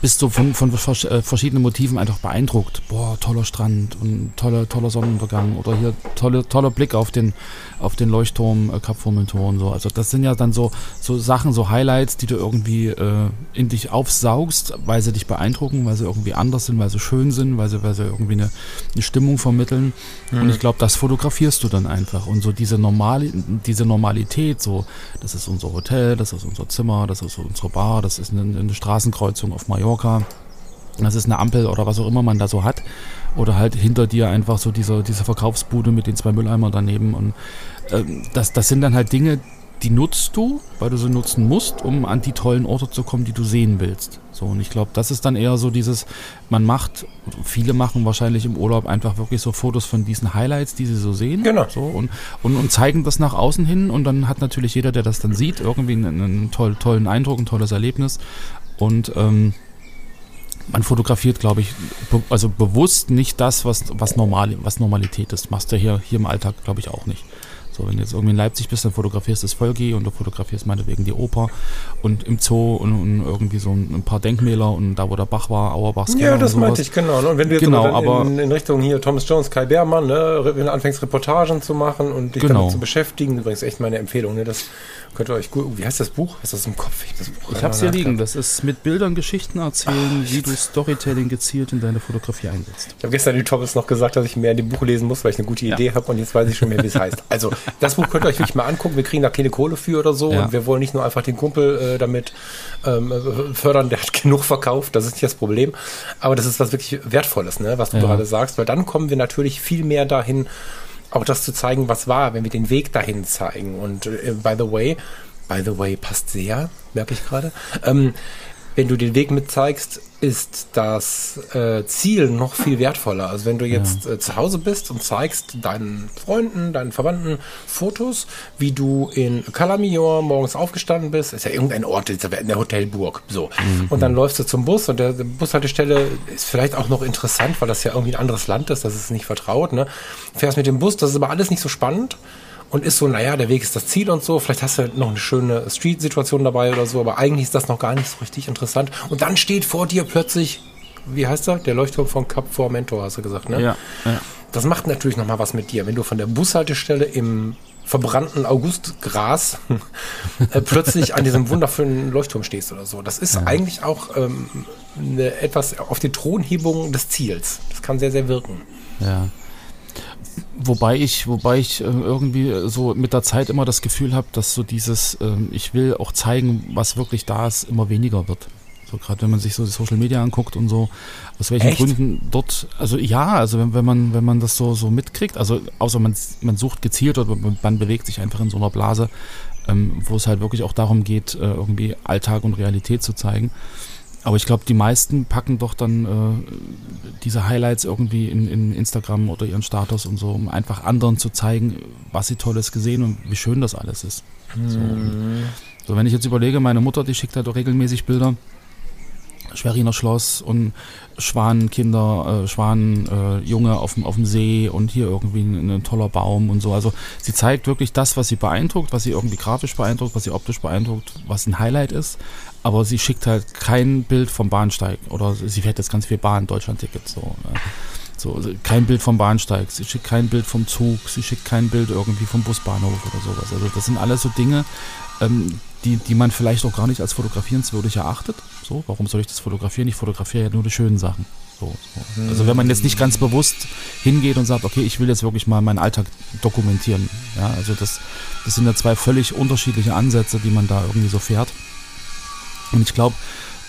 bist du von, von äh, verschiedenen Motiven einfach beeindruckt. Boah, toller Strand und toller, toller Sonnenuntergang oder hier tolle, toller Blick auf den, auf den Leuchtturm äh, Kap Formentor und so. Also das sind ja dann so, so Sachen, so Highlights, die du irgendwie äh, in dich aufsaugst, weil sie dich beeindrucken, weil sie irgendwie anders sind, weil sie schön sind, weil sie, weil sie irgendwie eine, eine Stimmung vermitteln. Mhm. Und ich glaube, das fotografierst du dann einfach. Und so diese, Normali diese Normalität, so, das ist unser Hotel, das ist unser Zimmer, das ist unsere Bar, das ist eine, eine Straßenkreuzung auf Mallorca. Das ist eine Ampel oder was auch immer man da so hat. Oder halt hinter dir einfach so diese, diese Verkaufsbude mit den zwei Mülleimern daneben. Und ähm, das, das sind dann halt Dinge, die nutzt du, weil du sie nutzen musst, um an die tollen Orte zu kommen, die du sehen willst. So, und ich glaube, das ist dann eher so dieses, man macht, viele machen wahrscheinlich im Urlaub einfach wirklich so Fotos von diesen Highlights, die sie so sehen. Genau. So, und, und, und zeigen das nach außen hin und dann hat natürlich jeder, der das dann sieht, irgendwie einen, einen toll, tollen Eindruck, ein tolles Erlebnis. Und ähm, man fotografiert, glaube ich, be also bewusst nicht das, was, was, normal, was Normalität ist. Machst du hier, hier im Alltag, glaube ich, auch nicht. So, wenn du jetzt irgendwie in Leipzig bist, dann fotografierst du das Volki und du fotografierst meinetwegen die Oper und im Zoo und, und irgendwie so ein, ein, paar Denkmäler und da, wo der Bach war, Auerbachs Ja, das meinte ich, genau. Und wenn du jetzt genau, aber in, in, Richtung hier Thomas Jones, Kai Beermann, ne, wenn du anfängst, Reportagen zu machen und dich Genau. damit zu beschäftigen, übrigens echt meine Empfehlung, ne, das könnt ihr euch gut, wie heißt das Buch? Hast du das im Kopf? Ich, das Buch Ich hab's hier liegen. Das ist mit Bildern Geschichten erzählen, wie du Storytelling gezielt in deine Fotografie einsetzt. Ich habe gestern die Thomas noch gesagt, dass ich mehr in dem Buch lesen muss, weil ich eine gute Idee habe und jetzt weiß ich schon mehr, wie es heißt. Also, das Buch könnt ihr euch wirklich mal angucken. Wir kriegen da keine Kohle für oder so Ja. und wir wollen nicht nur einfach den Kumpel äh, damit ähm, äh, fördern, der hat genug verkauft, das ist nicht das Problem. Aber das ist was wirklich Wertvolles, ne, was du Ja. gerade sagst, weil dann kommen wir natürlich viel mehr dahin, auch das zu zeigen, was war, wenn wir den Weg dahin zeigen. Und äh, by the way, by the way, passt sehr, merke ich gerade. Ähm, wenn du den Weg mit zeigst, ist das äh, Ziel noch viel wertvoller. Also wenn du jetzt äh, zu Hause bist und zeigst deinen Freunden, deinen Verwandten Fotos, wie du in Calamior morgens aufgestanden bist, ist ja irgendein Ort, ist ja in der Hotelburg, so. Und dann läufst du zum Bus und der, die Bushaltestelle ist vielleicht auch noch interessant, weil das ja irgendwie ein anderes Land ist, das ist nicht vertraut, ne? Fährst mit dem Bus, das ist aber alles nicht so spannend und ist so, naja, der Weg ist das Ziel und so. Vielleicht hast du noch eine schöne Street-Situation dabei oder so, aber eigentlich ist das noch gar nicht so richtig interessant. Und dann steht vor dir plötzlich, wie heißt er? Der Leuchtturm von Cap Mentor, hast du gesagt, ne? Ja, ja. Das macht natürlich noch mal was mit dir, wenn du von der Bushaltestelle im verbrannten Augustgras äh, plötzlich an diesem wundervollen Leuchtturm stehst oder so. Das ist eigentlich auch ähm, eine, etwas auf die Thronhebung des Ziels. Das kann sehr, sehr wirken. Ja. Wobei ich, wobei ich äh, irgendwie so mit der Zeit immer das Gefühl habe, dass so dieses, ähm, ich will auch zeigen, was wirklich da ist, immer weniger wird. So gerade wenn man sich so die Social Media anguckt und so, aus welchen Echt? Gründen dort, also ja, also wenn, wenn man, wenn man das so, so mitkriegt, also außer man, man sucht gezielt oder man, man bewegt sich einfach in so einer Blase, ähm, wo es halt wirklich auch darum geht, äh, irgendwie Alltag und Realität zu zeigen. Aber ich glaube, die meisten packen doch dann äh, diese Highlights irgendwie in, in Instagram oder ihren Status und so, um einfach anderen zu zeigen, was sie Tolles gesehen und wie schön das alles ist. So, und, so, wenn ich jetzt überlege, meine Mutter, die schickt halt auch regelmäßig Bilder. Schweriner Schloss und Schwanenkinder, äh, Schwanenjunge äh, auf, dem- auf dem See und hier irgendwie ein, ein toller Baum und so. Also sie zeigt wirklich das, was sie beeindruckt, was sie irgendwie grafisch beeindruckt, was sie optisch beeindruckt, was ein Highlight ist. Aber sie schickt halt kein Bild vom Bahnsteig oder sie fährt jetzt ganz viel Bahn, Deutschlandticket so. Ne? So, also kein Bild vom Bahnsteig, sie schickt kein Bild vom Zug, sie schickt kein Bild irgendwie vom Busbahnhof oder sowas. Also das sind alles so Dinge, ähm, die, die man vielleicht auch gar nicht als fotografierenswürdig erachtet. So, warum soll ich das fotografieren? Ich fotografiere ja nur die schönen Sachen. So, so. Also wenn man jetzt nicht ganz bewusst hingeht und sagt, okay, ich will jetzt wirklich mal meinen Alltag dokumentieren. Ja, also das, das sind ja zwei völlig unterschiedliche Ansätze, die man da irgendwie so fährt. Und ich glaube,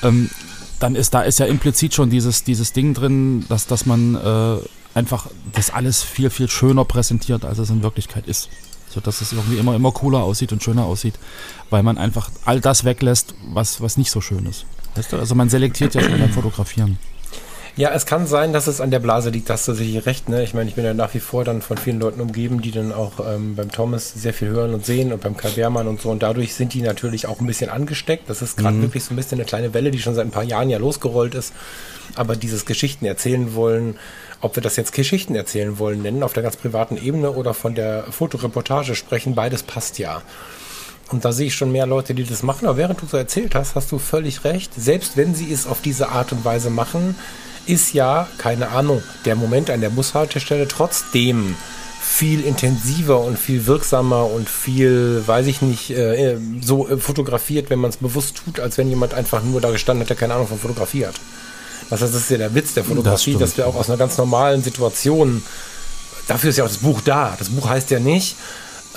ähm, dann ist da ist ja implizit schon dieses, dieses Ding drin, dass, dass man äh, einfach das alles viel, viel schöner präsentiert, als es in Wirklichkeit ist. So dass es irgendwie immer, immer cooler aussieht und schöner aussieht, weil man einfach all das weglässt, was, was nicht so schön ist. Weißt du? Also man selektiert ja schon beim Fotografieren. Ja, es kann sein, dass es an der Blase liegt, hast du sicher recht. Ne? Ich meine, ich bin ja nach wie vor dann von vielen Leuten umgeben, die dann auch ähm, beim Thomas sehr viel hören und sehen und beim Kai Beermann und so. Und dadurch sind die natürlich auch ein bisschen angesteckt. Das ist gerade wirklich so ein bisschen eine kleine Welle, die schon seit ein paar Jahren ja losgerollt ist. Aber dieses Geschichten erzählen wollen, ob wir das jetzt Geschichten erzählen wollen nennen, auf der ganz privaten Ebene oder von der Fotoreportage sprechen, beides passt ja. Und da sehe ich schon mehr Leute, die das machen. Aber während du so erzählt hast, hast du völlig recht. Selbst wenn sie es auf diese Art und Weise machen, ist ja, keine Ahnung, der Moment an der Bushaltestelle trotzdem viel intensiver und viel wirksamer und viel, weiß ich nicht, äh, so äh, fotografiert, wenn man es bewusst tut, als wenn jemand einfach nur da gestanden hat, der keine Ahnung von Fotografie hat. Heißt, das ist ja der Witz der Fotografie, stimmt. dass wir auch aus einer ganz normalen Situation, dafür ist ja auch das Buch da. Das Buch heißt ja nicht,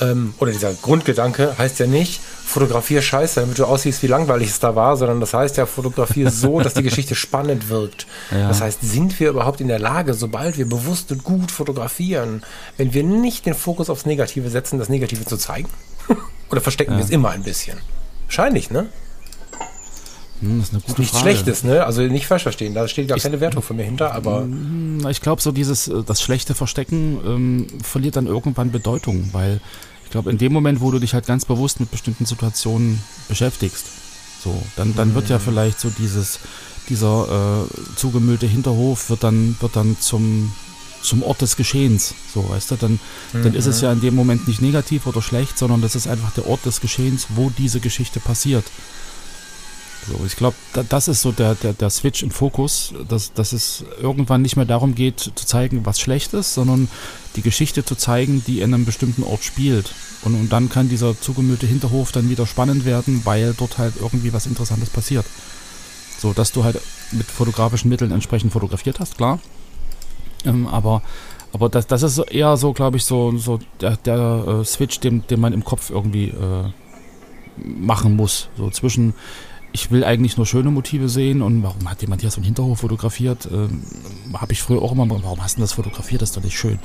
ähm, oder dieser Grundgedanke heißt ja nicht, fotografier scheiße, damit du aussiehst, wie langweilig es da war, sondern das heißt ja, fotografier so, dass die Geschichte spannend wirkt. Ja. Das heißt, sind wir überhaupt in der Lage, sobald wir bewusst und gut fotografieren, wenn wir nicht den Fokus aufs Negative setzen, das Negative zu zeigen? oder verstecken wir es immer ein bisschen? Wahrscheinlich, ne? Hm, das ist eine gute Nichts Frage. Schlechtes, ne? Also nicht falsch verstehen, da steht gar keine Wertung von mir hinter, aber Na, Ich glaube, so dieses, äh, das schlechte Verstecken ähm, verliert dann irgendwann Bedeutung, weil ich glaube, in dem Moment, wo du dich halt ganz bewusst mit bestimmten Situationen beschäftigst, so, dann, dann wird ja vielleicht so dieses, dieser äh, zugemüllte Hinterhof wird dann, wird dann zum, zum Ort des Geschehens. So, weißt du, dann, mhm. dann ist es ja in dem Moment nicht negativ oder schlecht, sondern das ist einfach der Ort des Geschehens, wo diese Geschichte passiert. So, ich glaube, da, das ist so der, der, der Switch im Fokus, dass, dass es irgendwann nicht mehr darum geht, zu zeigen, was schlecht ist, sondern die Geschichte zu zeigen, die in einem bestimmten Ort spielt. Und, und dann kann dieser zugemüllte Hinterhof dann wieder spannend werden, weil dort halt irgendwie was Interessantes passiert. So, dass du halt mit fotografischen Mitteln entsprechend fotografiert hast, klar. Ähm, aber aber das, das ist eher so, glaube ich, so, so der, der äh, Switch, den, den man im Kopf irgendwie äh, machen muss. So zwischen ich will eigentlich nur schöne Motive sehen und warum hat jemand hier so einen Hinterhof fotografiert? Ähm, Habe ich früher auch immer, warum hast du das fotografiert? Das ist doch nicht schön.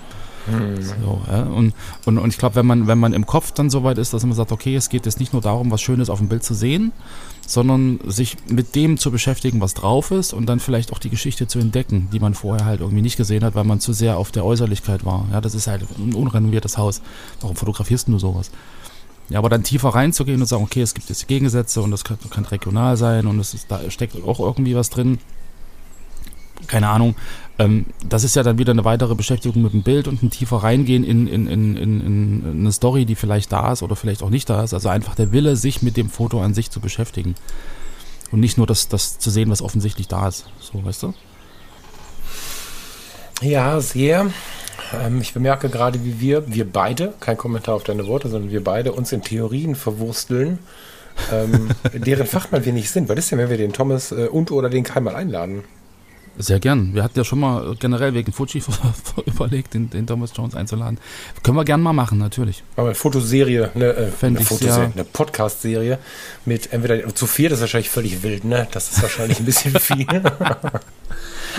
Mhm. So, ja? und, und, und ich glaube, wenn man, wenn man im Kopf dann so weit ist, dass man sagt, okay, es geht jetzt nicht nur darum, was Schönes auf dem Bild zu sehen, sondern sich mit dem zu beschäftigen, was drauf ist und dann vielleicht auch die Geschichte zu entdecken, die man vorher halt irgendwie nicht gesehen hat, weil man zu sehr auf der Äußerlichkeit war. Ja, das ist halt ein unrenoviertes Haus. Warum fotografierst du sowas? Ja, aber dann tiefer reinzugehen und sagen, okay, es gibt jetzt Gegensätze und das kann, kann regional sein und es ist, da steckt auch irgendwie was drin. Keine Ahnung. Ähm, das ist ja dann wieder eine weitere Beschäftigung mit dem Bild und ein tiefer reingehen in, in, in, in, in eine Story, die vielleicht da ist oder vielleicht auch nicht da ist. Also einfach der Wille, sich mit dem Foto an sich zu beschäftigen. Und nicht nur das, das zu sehen, was offensichtlich da ist. So, weißt du? Ja, sehr. Ähm, ich bemerke gerade, wie wir, wir beide, kein Kommentar auf deine Worte, sondern wir beide uns in Theorien verwursteln, ähm, deren Fachmann wir nicht sind. Was ist denn, wenn wir den Thomas äh, und oder den Kai mal einladen? Sehr gern. Wir hatten ja schon mal generell wegen Fuji überlegt, den, den, Thomas Jones einzuladen. Können wir gern mal machen, natürlich. Aber eine Fotoserie, eine, äh, eine, Fotoserie, eine Podcast-Serie mit entweder zu vier, das ist wahrscheinlich völlig wild, ne? Das ist wahrscheinlich ein bisschen viel.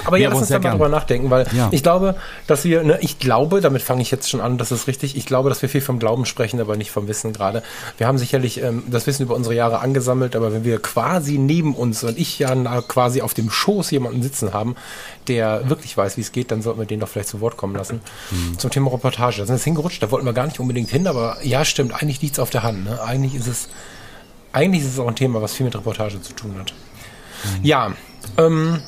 Aber ja, ja lass uns da mal drüber nachdenken, weil ja. ich glaube, dass wir, ne, ich glaube, damit fange ich jetzt schon an, das ist richtig, ich glaube, dass wir viel vom Glauben sprechen, aber nicht vom Wissen gerade. Wir haben sicherlich ähm, das Wissen über unsere Jahre angesammelt, aber wenn wir quasi neben uns und ich ja quasi auf dem Schoß jemanden sitzen haben, der wirklich weiß, wie es geht, dann sollten wir den doch vielleicht zu Wort kommen lassen. Mhm. Zum Thema Reportage. Da sind wir hingerutscht, da wollten wir gar nicht unbedingt hin, aber ja, stimmt, eigentlich liegt es auf der Hand. Ne? Eigentlich ist es, eigentlich ist es auch ein Thema, was viel mit Reportage zu tun hat. Mhm. Ja, ähm,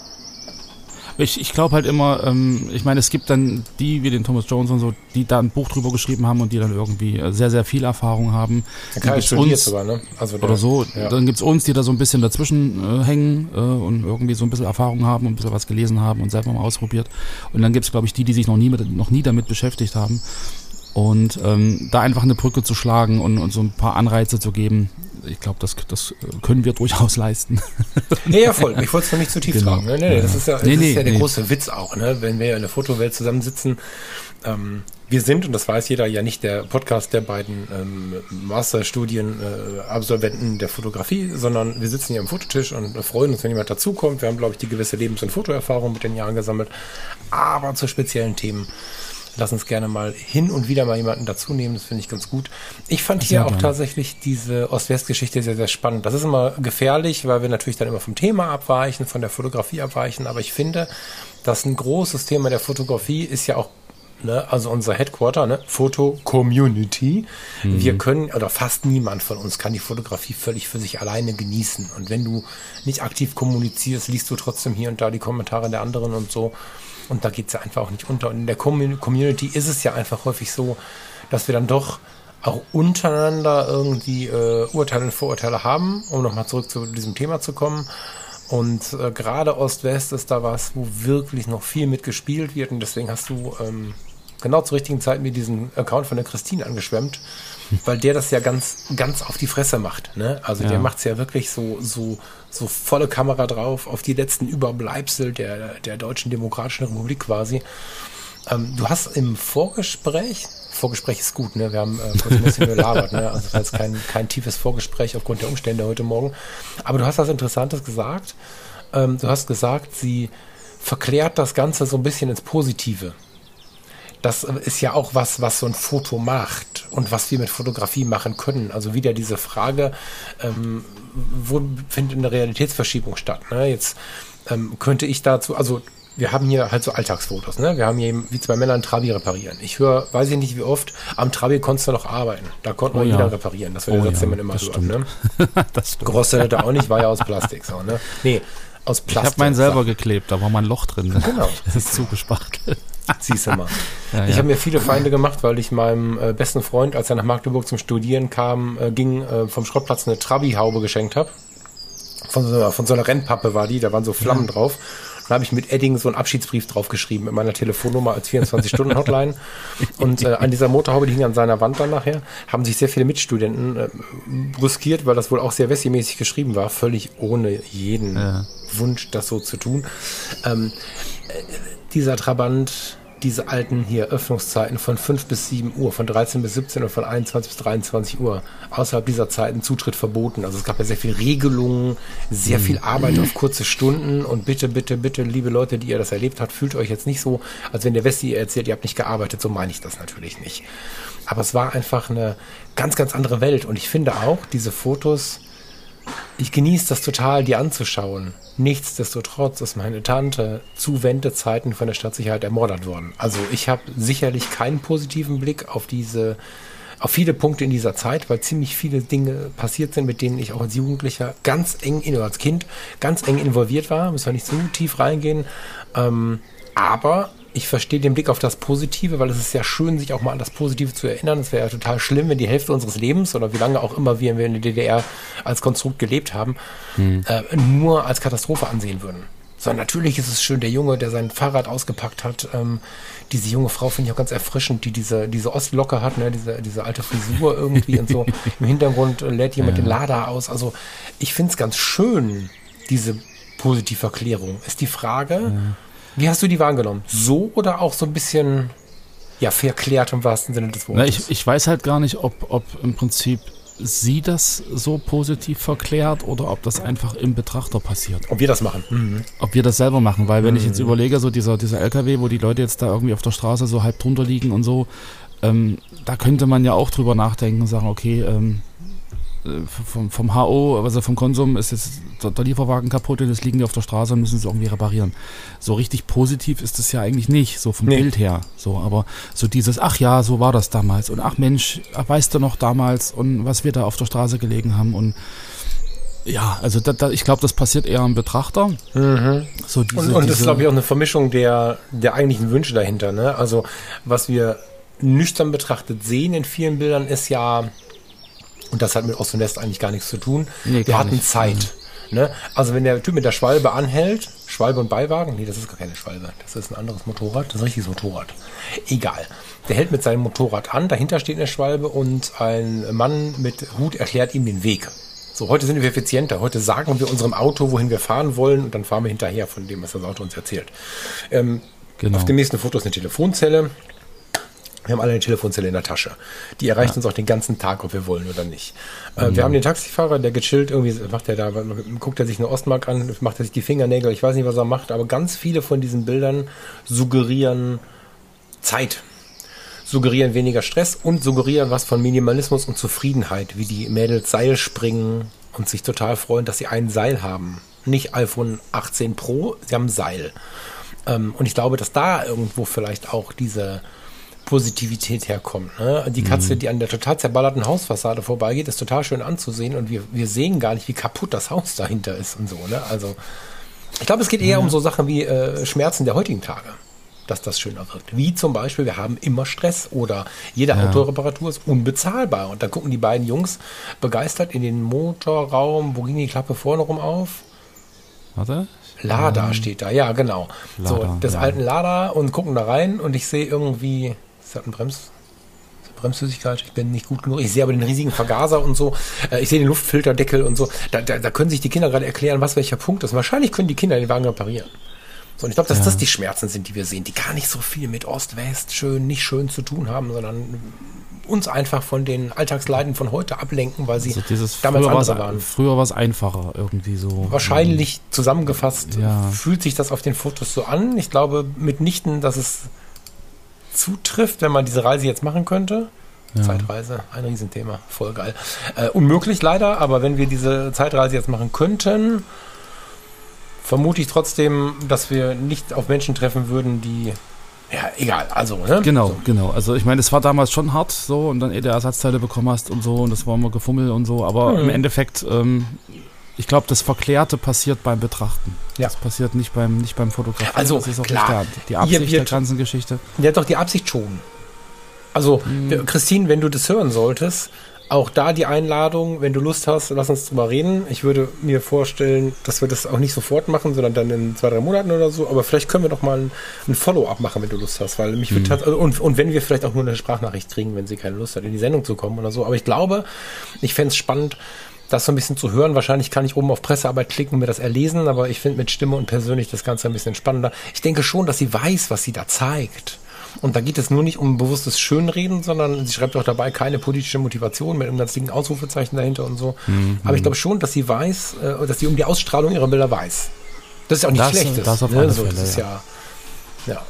ich, ich glaube halt immer, ähm, ich meine, es gibt dann die, wie den Thomas Jones und so, die da ein Buch drüber geschrieben haben und die dann irgendwie äh, sehr, sehr viel Erfahrung haben. Der Kai studiert sogar, ne? Also der, oder so. Ja. Dann gibt's uns, die da so ein bisschen dazwischen äh, hängen äh, und irgendwie so ein bisschen Erfahrung haben und ein bisschen was gelesen haben und selber mal ausprobiert. Und dann gibt's glaube ich, die, die sich noch nie, mit, noch nie damit beschäftigt haben. Und ähm, da einfach eine Brücke zu schlagen und, und so ein paar Anreize zu geben, ich glaube, das, das können wir durchaus leisten. Nee, ja, voll. Ich wollte es noch nicht zu tief genau. fragen. Nee, nee, das ist ja, das nee, ist ja der nee. große Witz auch, ne? wenn wir in der Fotowelt zusammensitzen. Ähm, wir sind, und das weiß jeder, ja nicht der Podcast der beiden ähm, Masterstudien-Absolventen äh, der Fotografie, sondern wir sitzen hier am Fototisch und freuen uns, wenn jemand dazukommt. Wir haben, glaube ich, die gewisse Lebens- und Fotoerfahrung mit den Jahren gesammelt. Aber zu speziellen Themen Lass uns gerne mal hin und wieder mal jemanden dazu nehmen. Das finde ich ganz gut. Ich fand hier auch tatsächlich diese Ost-West-Geschichte sehr, sehr spannend. Das ist immer gefährlich, weil wir natürlich dann immer vom Thema abweichen, von der Fotografie abweichen. Aber ich finde, dass ein großes Thema der Fotografie ist ja auch Ne, also unser Headquarter, ne, Foto-Community. Mhm. Wir können, oder fast niemand von uns kann die Fotografie völlig für sich alleine genießen. Und wenn du nicht aktiv kommunizierst, liest du trotzdem hier und da die Kommentare der anderen und so. Und da geht es ja einfach auch nicht unter. Und in der Community ist es ja einfach häufig so, dass wir dann doch auch untereinander irgendwie äh, Urteile und Vorurteile haben, um nochmal zurück zu diesem Thema zu kommen. Und äh, gerade Ost-West ist da was, wo wirklich noch viel mitgespielt wird. Und deswegen hast du ähm, genau zur richtigen Zeit mir diesen Account von der Christine angeschwemmt, weil der das ja ganz, ganz auf die Fresse macht. Ne? Also ja. der macht es ja wirklich so, so so volle Kamera drauf auf die letzten Überbleibsel der, der Deutschen Demokratischen Republik quasi. Ähm, du hast im Vorgespräch, Vorgespräch ist gut, ne? Wir haben äh, kurz ein bisschen gelabert, ne? Also das ist kein, kein tiefes Vorgespräch aufgrund der Umstände heute Morgen. Aber du hast was Interessantes gesagt. Ähm, du hast gesagt, sie verklärt das Ganze so ein bisschen ins Positive das ist ja auch was, was so ein Foto macht und was wir mit Fotografie machen können. Also wieder diese Frage, ähm, wo findet eine Realitätsverschiebung statt? Ne? Jetzt ähm, könnte ich dazu, also wir haben hier halt so Alltagsfotos, ne? Wir haben hier wie zwei Männer ein Trabi reparieren. Ich höre, weiß ich nicht wie oft, am Trabi konntest du noch arbeiten. Da konnte man oh, jeder ja. reparieren. Das war der oh, Satz, ja, den man immer hört, ne? das stimmt. Gerostet hätte auch nicht, war ja aus Plastik, so, ne? Nee, aus Ich Plastik. habe meinen selber geklebt, da war mal ein Loch drin. Genau. Das ist zugespachtelt. Siehst du mal. Ja, Ich ja. habe mir viele Feinde gemacht, weil ich meinem äh, besten Freund, als er nach Magdeburg zum Studieren kam, äh, ging, äh, vom Schrottplatz eine Trabi-Haube geschenkt habe. Von so, von so einer Rennpappe war die, da waren so Flammen drauf. Dann habe ich mit Edding so einen Abschiedsbrief draufgeschrieben mit meiner Telefonnummer als 24-Stunden-Hotline. Und äh, an dieser Motorhaube, die hing an seiner Wand dann nachher, haben sich sehr viele Mitstudenten äh, brüskiert, weil das wohl auch sehr Wessi-mäßig geschrieben war, völlig ohne jeden Ja. Wunsch, das so zu tun. Ähm, dieser Trabant, diese alten hier Öffnungszeiten von 5 bis 7 Uhr, von 13 bis 17 und von 21 bis 23 Uhr. Außerhalb dieser Zeiten Zutritt verboten. Also es gab ja sehr viel Regelungen, sehr viel Arbeit auf kurze Stunden und bitte, bitte, bitte, liebe Leute, die ihr das erlebt habt, fühlt euch jetzt nicht so, als wenn der Westi ihr erzählt, ihr habt nicht gearbeitet. So meine ich das natürlich nicht. Aber es war einfach eine ganz, ganz andere Welt. Und ich finde auch, diese Fotos, ich genieße das total, die anzuschauen. Nichtsdestotrotz ist meine Tante zu Wendezeiten von der Stadtsicherheit ermordet worden. Also ich habe sicherlich keinen positiven Blick auf diese, auf viele Punkte in dieser Zeit, weil ziemlich viele Dinge passiert sind, mit denen ich auch als Jugendlicher ganz eng, oder als Kind ganz eng involviert war. Müssen wir nicht zu tief reingehen. Ähm, aber ich verstehe den Blick auf das Positive, weil es ist ja schön, sich auch mal an das Positive zu erinnern. Es wäre ja total schlimm, wenn die Hälfte unseres Lebens oder wie lange auch immer wir in der DDR als Konstrukt gelebt haben, äh, nur als Katastrophe ansehen würden. Sondern natürlich ist es schön, der Junge, der sein Fahrrad ausgepackt hat. Ähm, diese junge Frau finde ich auch ganz erfrischend, die diese, diese Ostlocke hat, ne? diese, diese alte Frisur irgendwie und so. Im Hintergrund äh, lädt jemand den Lader aus. Also ich finde es ganz schön, diese Positivverklärung. Ist die Frage, wie hast du die wahrgenommen? So oder auch so ein bisschen, ja, verklärt im wahrsten Sinne des Na, Wortes? ich, ich weiß halt gar nicht, ob, ob im Prinzip sie das so positiv verklärt oder ob das einfach im Betrachter passiert. Ob wir das machen? Mhm. Ob wir das selber machen, weil wenn ich jetzt überlege, so dieser, dieser LKW, wo die Leute jetzt da irgendwie auf der Straße so halb drunter liegen und so, ähm, da könnte man ja auch drüber nachdenken und sagen, okay, ähm, äh, vom, vom HO, also vom Konsum ist jetzt der, der Lieferwagen kaputt und jetzt liegen die auf der Straße und müssen sie irgendwie reparieren. So richtig positiv ist es ja eigentlich nicht, so vom Nee. Bild her. So, aber so dieses, ach ja, so war das damals und ach Mensch, weißt du noch damals und was wir da auf der Straße gelegen haben und ja, also da, da, ich glaube, das passiert eher im Betrachter. So diese, Und, und das ist, glaube ich, auch eine Vermischung der, der eigentlichen Wünsche dahinter. Ne? Also, was wir nüchtern betrachtet sehen in vielen Bildern, ist ja, und das hat mit Ost und West eigentlich gar nichts zu tun, Nee, wir hatten nicht. Zeit. Ne? Also, wenn der Typ mit der Schwalbe anhält, Schwalbe und Beiwagen, nee, das ist gar keine Schwalbe, das ist ein anderes Motorrad, das ist ein richtiges Motorrad. Egal. Der hält mit seinem Motorrad an, dahinter steht eine Schwalbe und ein Mann mit Hut erklärt ihm den Weg. So, heute sind wir effizienter. Heute sagen wir unserem Auto, wohin wir fahren wollen und dann fahren wir hinterher von dem, was das Auto uns erzählt. Ähm, Genau. Auf dem nächsten Foto ist eine Telefonzelle. Wir haben alle eine Telefonzelle in der Tasche. Die erreicht uns auch den ganzen Tag, ob wir wollen oder nicht. Äh, Mhm. wir haben den Taxifahrer, der gechillt, irgendwie macht er da, guckt er sich eine Ostmark an, macht er sich die Fingernägel, ich weiß nicht, was er macht, aber ganz viele von diesen Bildern suggerieren Zeit suggerieren weniger Stress und suggerieren was von Minimalismus und Zufriedenheit, wie die Mädels Seil springen und sich total freuen, dass sie ein Seil haben. Nicht iPhone 18 Pro, sie haben Seil. Ähm, und ich glaube, dass da irgendwo vielleicht auch diese Positivität herkommt. Ne? Die Katze, die an der total zerballerten Hausfassade vorbeigeht, ist total schön anzusehen und wir, wir sehen gar nicht, wie kaputt das Haus dahinter ist und so. Ne? Also ich glaube, es geht eher um so Sachen wie äh, Schmerzen der heutigen Tage, dass das schöner wirkt. Wie zum Beispiel, wir haben immer Stress oder jede Autoreparatur ist unbezahlbar. Und dann gucken die beiden Jungs begeistert in den Motorraum, wo ging die Klappe vorne rum auf? Warte. Lada steht da, ja, genau. so, Lada, des ja. alten Lada und gucken da rein und ich sehe irgendwie, ist das ein Brems? Bremsflüssigkeit, ich bin nicht gut genug. Ich sehe aber den riesigen Vergaser und so. Äh, Ich sehe den Luftfilterdeckel und so. Da, da, da können sich die Kinder gerade erklären, was welcher Punkt ist. Wahrscheinlich können die Kinder den Wagen reparieren. So, und ich glaube, dass das die Schmerzen sind, die wir sehen, die gar nicht so viel mit Ost-West schön, nicht schön zu tun haben, sondern uns einfach von den Alltagsleiden von heute ablenken, weil sie Also damals andere waren. früher war es einfacher irgendwie so. Wahrscheinlich zusammengefasst Ja. fühlt sich das auf den Fotos so an. Ich glaube mitnichten, dass es zutrifft, wenn man diese Reise jetzt machen könnte. Zeitreise, ein Riesenthema, voll geil. Äh, unmöglich leider, aber wenn wir diese Zeitreise jetzt machen könnten, vermute ich trotzdem, dass wir nicht auf Menschen treffen würden, die. Ja, egal, also, ne? Genau, So. genau. Also ich meine, es war damals schon hart so und dann eh der Ersatzteile bekommen hast und so und das war immer Gefummel und so, aber Mhm. im Endeffekt, ähm, ich glaube, das Verklärte passiert beim Betrachten. Ja. Das passiert nicht beim, nicht beim Fotografieren. Also, das ist auch klar, nicht der, die Absicht hier der wird- ganzen Geschichte. Der hat doch die Absicht schon. Also, Mhm. Christine, wenn du das hören solltest, auch da die Einladung, wenn du Lust hast, lass uns drüber reden. Ich würde mir vorstellen, dass wir das auch nicht sofort machen, sondern dann in zwei, drei Monaten oder so. Aber vielleicht können wir doch mal ein, ein Follow-up machen, wenn du Lust hast. Weil mich Mhm. wird also, und, und wenn wir vielleicht auch nur eine Sprachnachricht kriegen, wenn sie keine Lust hat, in die Sendung zu kommen oder so. Aber ich glaube, ich fände es spannend, das so ein bisschen zu hören. Wahrscheinlich kann ich oben auf Pressearbeit klicken und mir das erlesen, aber ich finde mit Stimme und persönlich das Ganze ein bisschen spannender. Ich denke schon, dass sie weiß, was sie da zeigt. Und da geht es nur nicht um bewusstes Schönreden, sondern sie schreibt auch dabei keine politische Motivation mit einem ganz dicken Ausrufezeichen dahinter und so. Aber ich glaube schon, dass sie weiß, äh, dass sie um die Ausstrahlung ihrer Bilder weiß. Das ist auch nicht Das- schlechtes. das auf ne? alle so, Fälle, das ist ja, ja,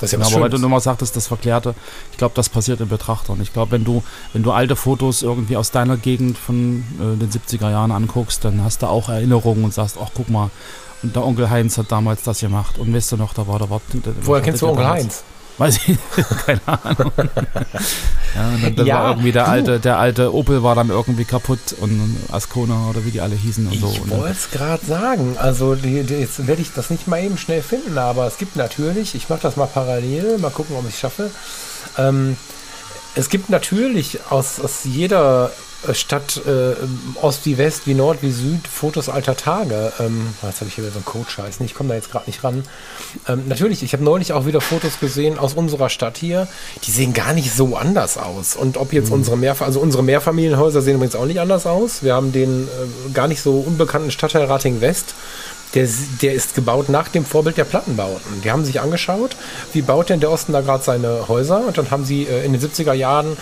das ist ja Genau, was aber weil du Schönes. nochmal sagtest, das Verklärte, ich glaube, das passiert in Betrachtern. Ich glaube, wenn du, wenn du alte Fotos irgendwie aus deiner Gegend von äh, den 70er Jahren anguckst, dann hast du auch Erinnerungen und sagst, ach guck mal, und der Onkel Heinz hat damals das gemacht. Und weißt du noch, da war der Wort. Woher kennst du Onkel Heinz? Weiß ich, keine Ahnung. ja, und dann, Ja, war irgendwie der du. alte, der alte Opel war dann irgendwie kaputt und Ascona oder wie die alle hießen und Ich so. Und dann- wollte es gerade sagen. Also die, die, jetzt werde ich das nicht mal eben schnell finden, aber es gibt natürlich, ich mache das mal parallel, mal gucken, ob ich es schaffe. Ähm, es gibt natürlich aus, aus jeder äh, Stadt, äh, Ost wie West, wie Nord wie Süd, Fotos alter Tage. Ähm, jetzt habe ich hier wieder so einen Code-Scheiß. Ich komme da jetzt gerade nicht ran. Ähm, natürlich, ich habe neulich auch wieder Fotos gesehen aus unserer Stadt hier. Die sehen gar nicht so anders aus. Und ob jetzt unsere Mehrfa also unsere Mehrfamilienhäuser sehen übrigens auch nicht anders aus. Wir haben den äh, gar nicht so unbekannten Stadtteil Rating West. Der, der ist gebaut nach dem Vorbild der Plattenbauten. Die haben sich angeschaut, wie baut denn der Osten da gerade seine Häuser? Und dann haben sie äh, in den 70er Jahren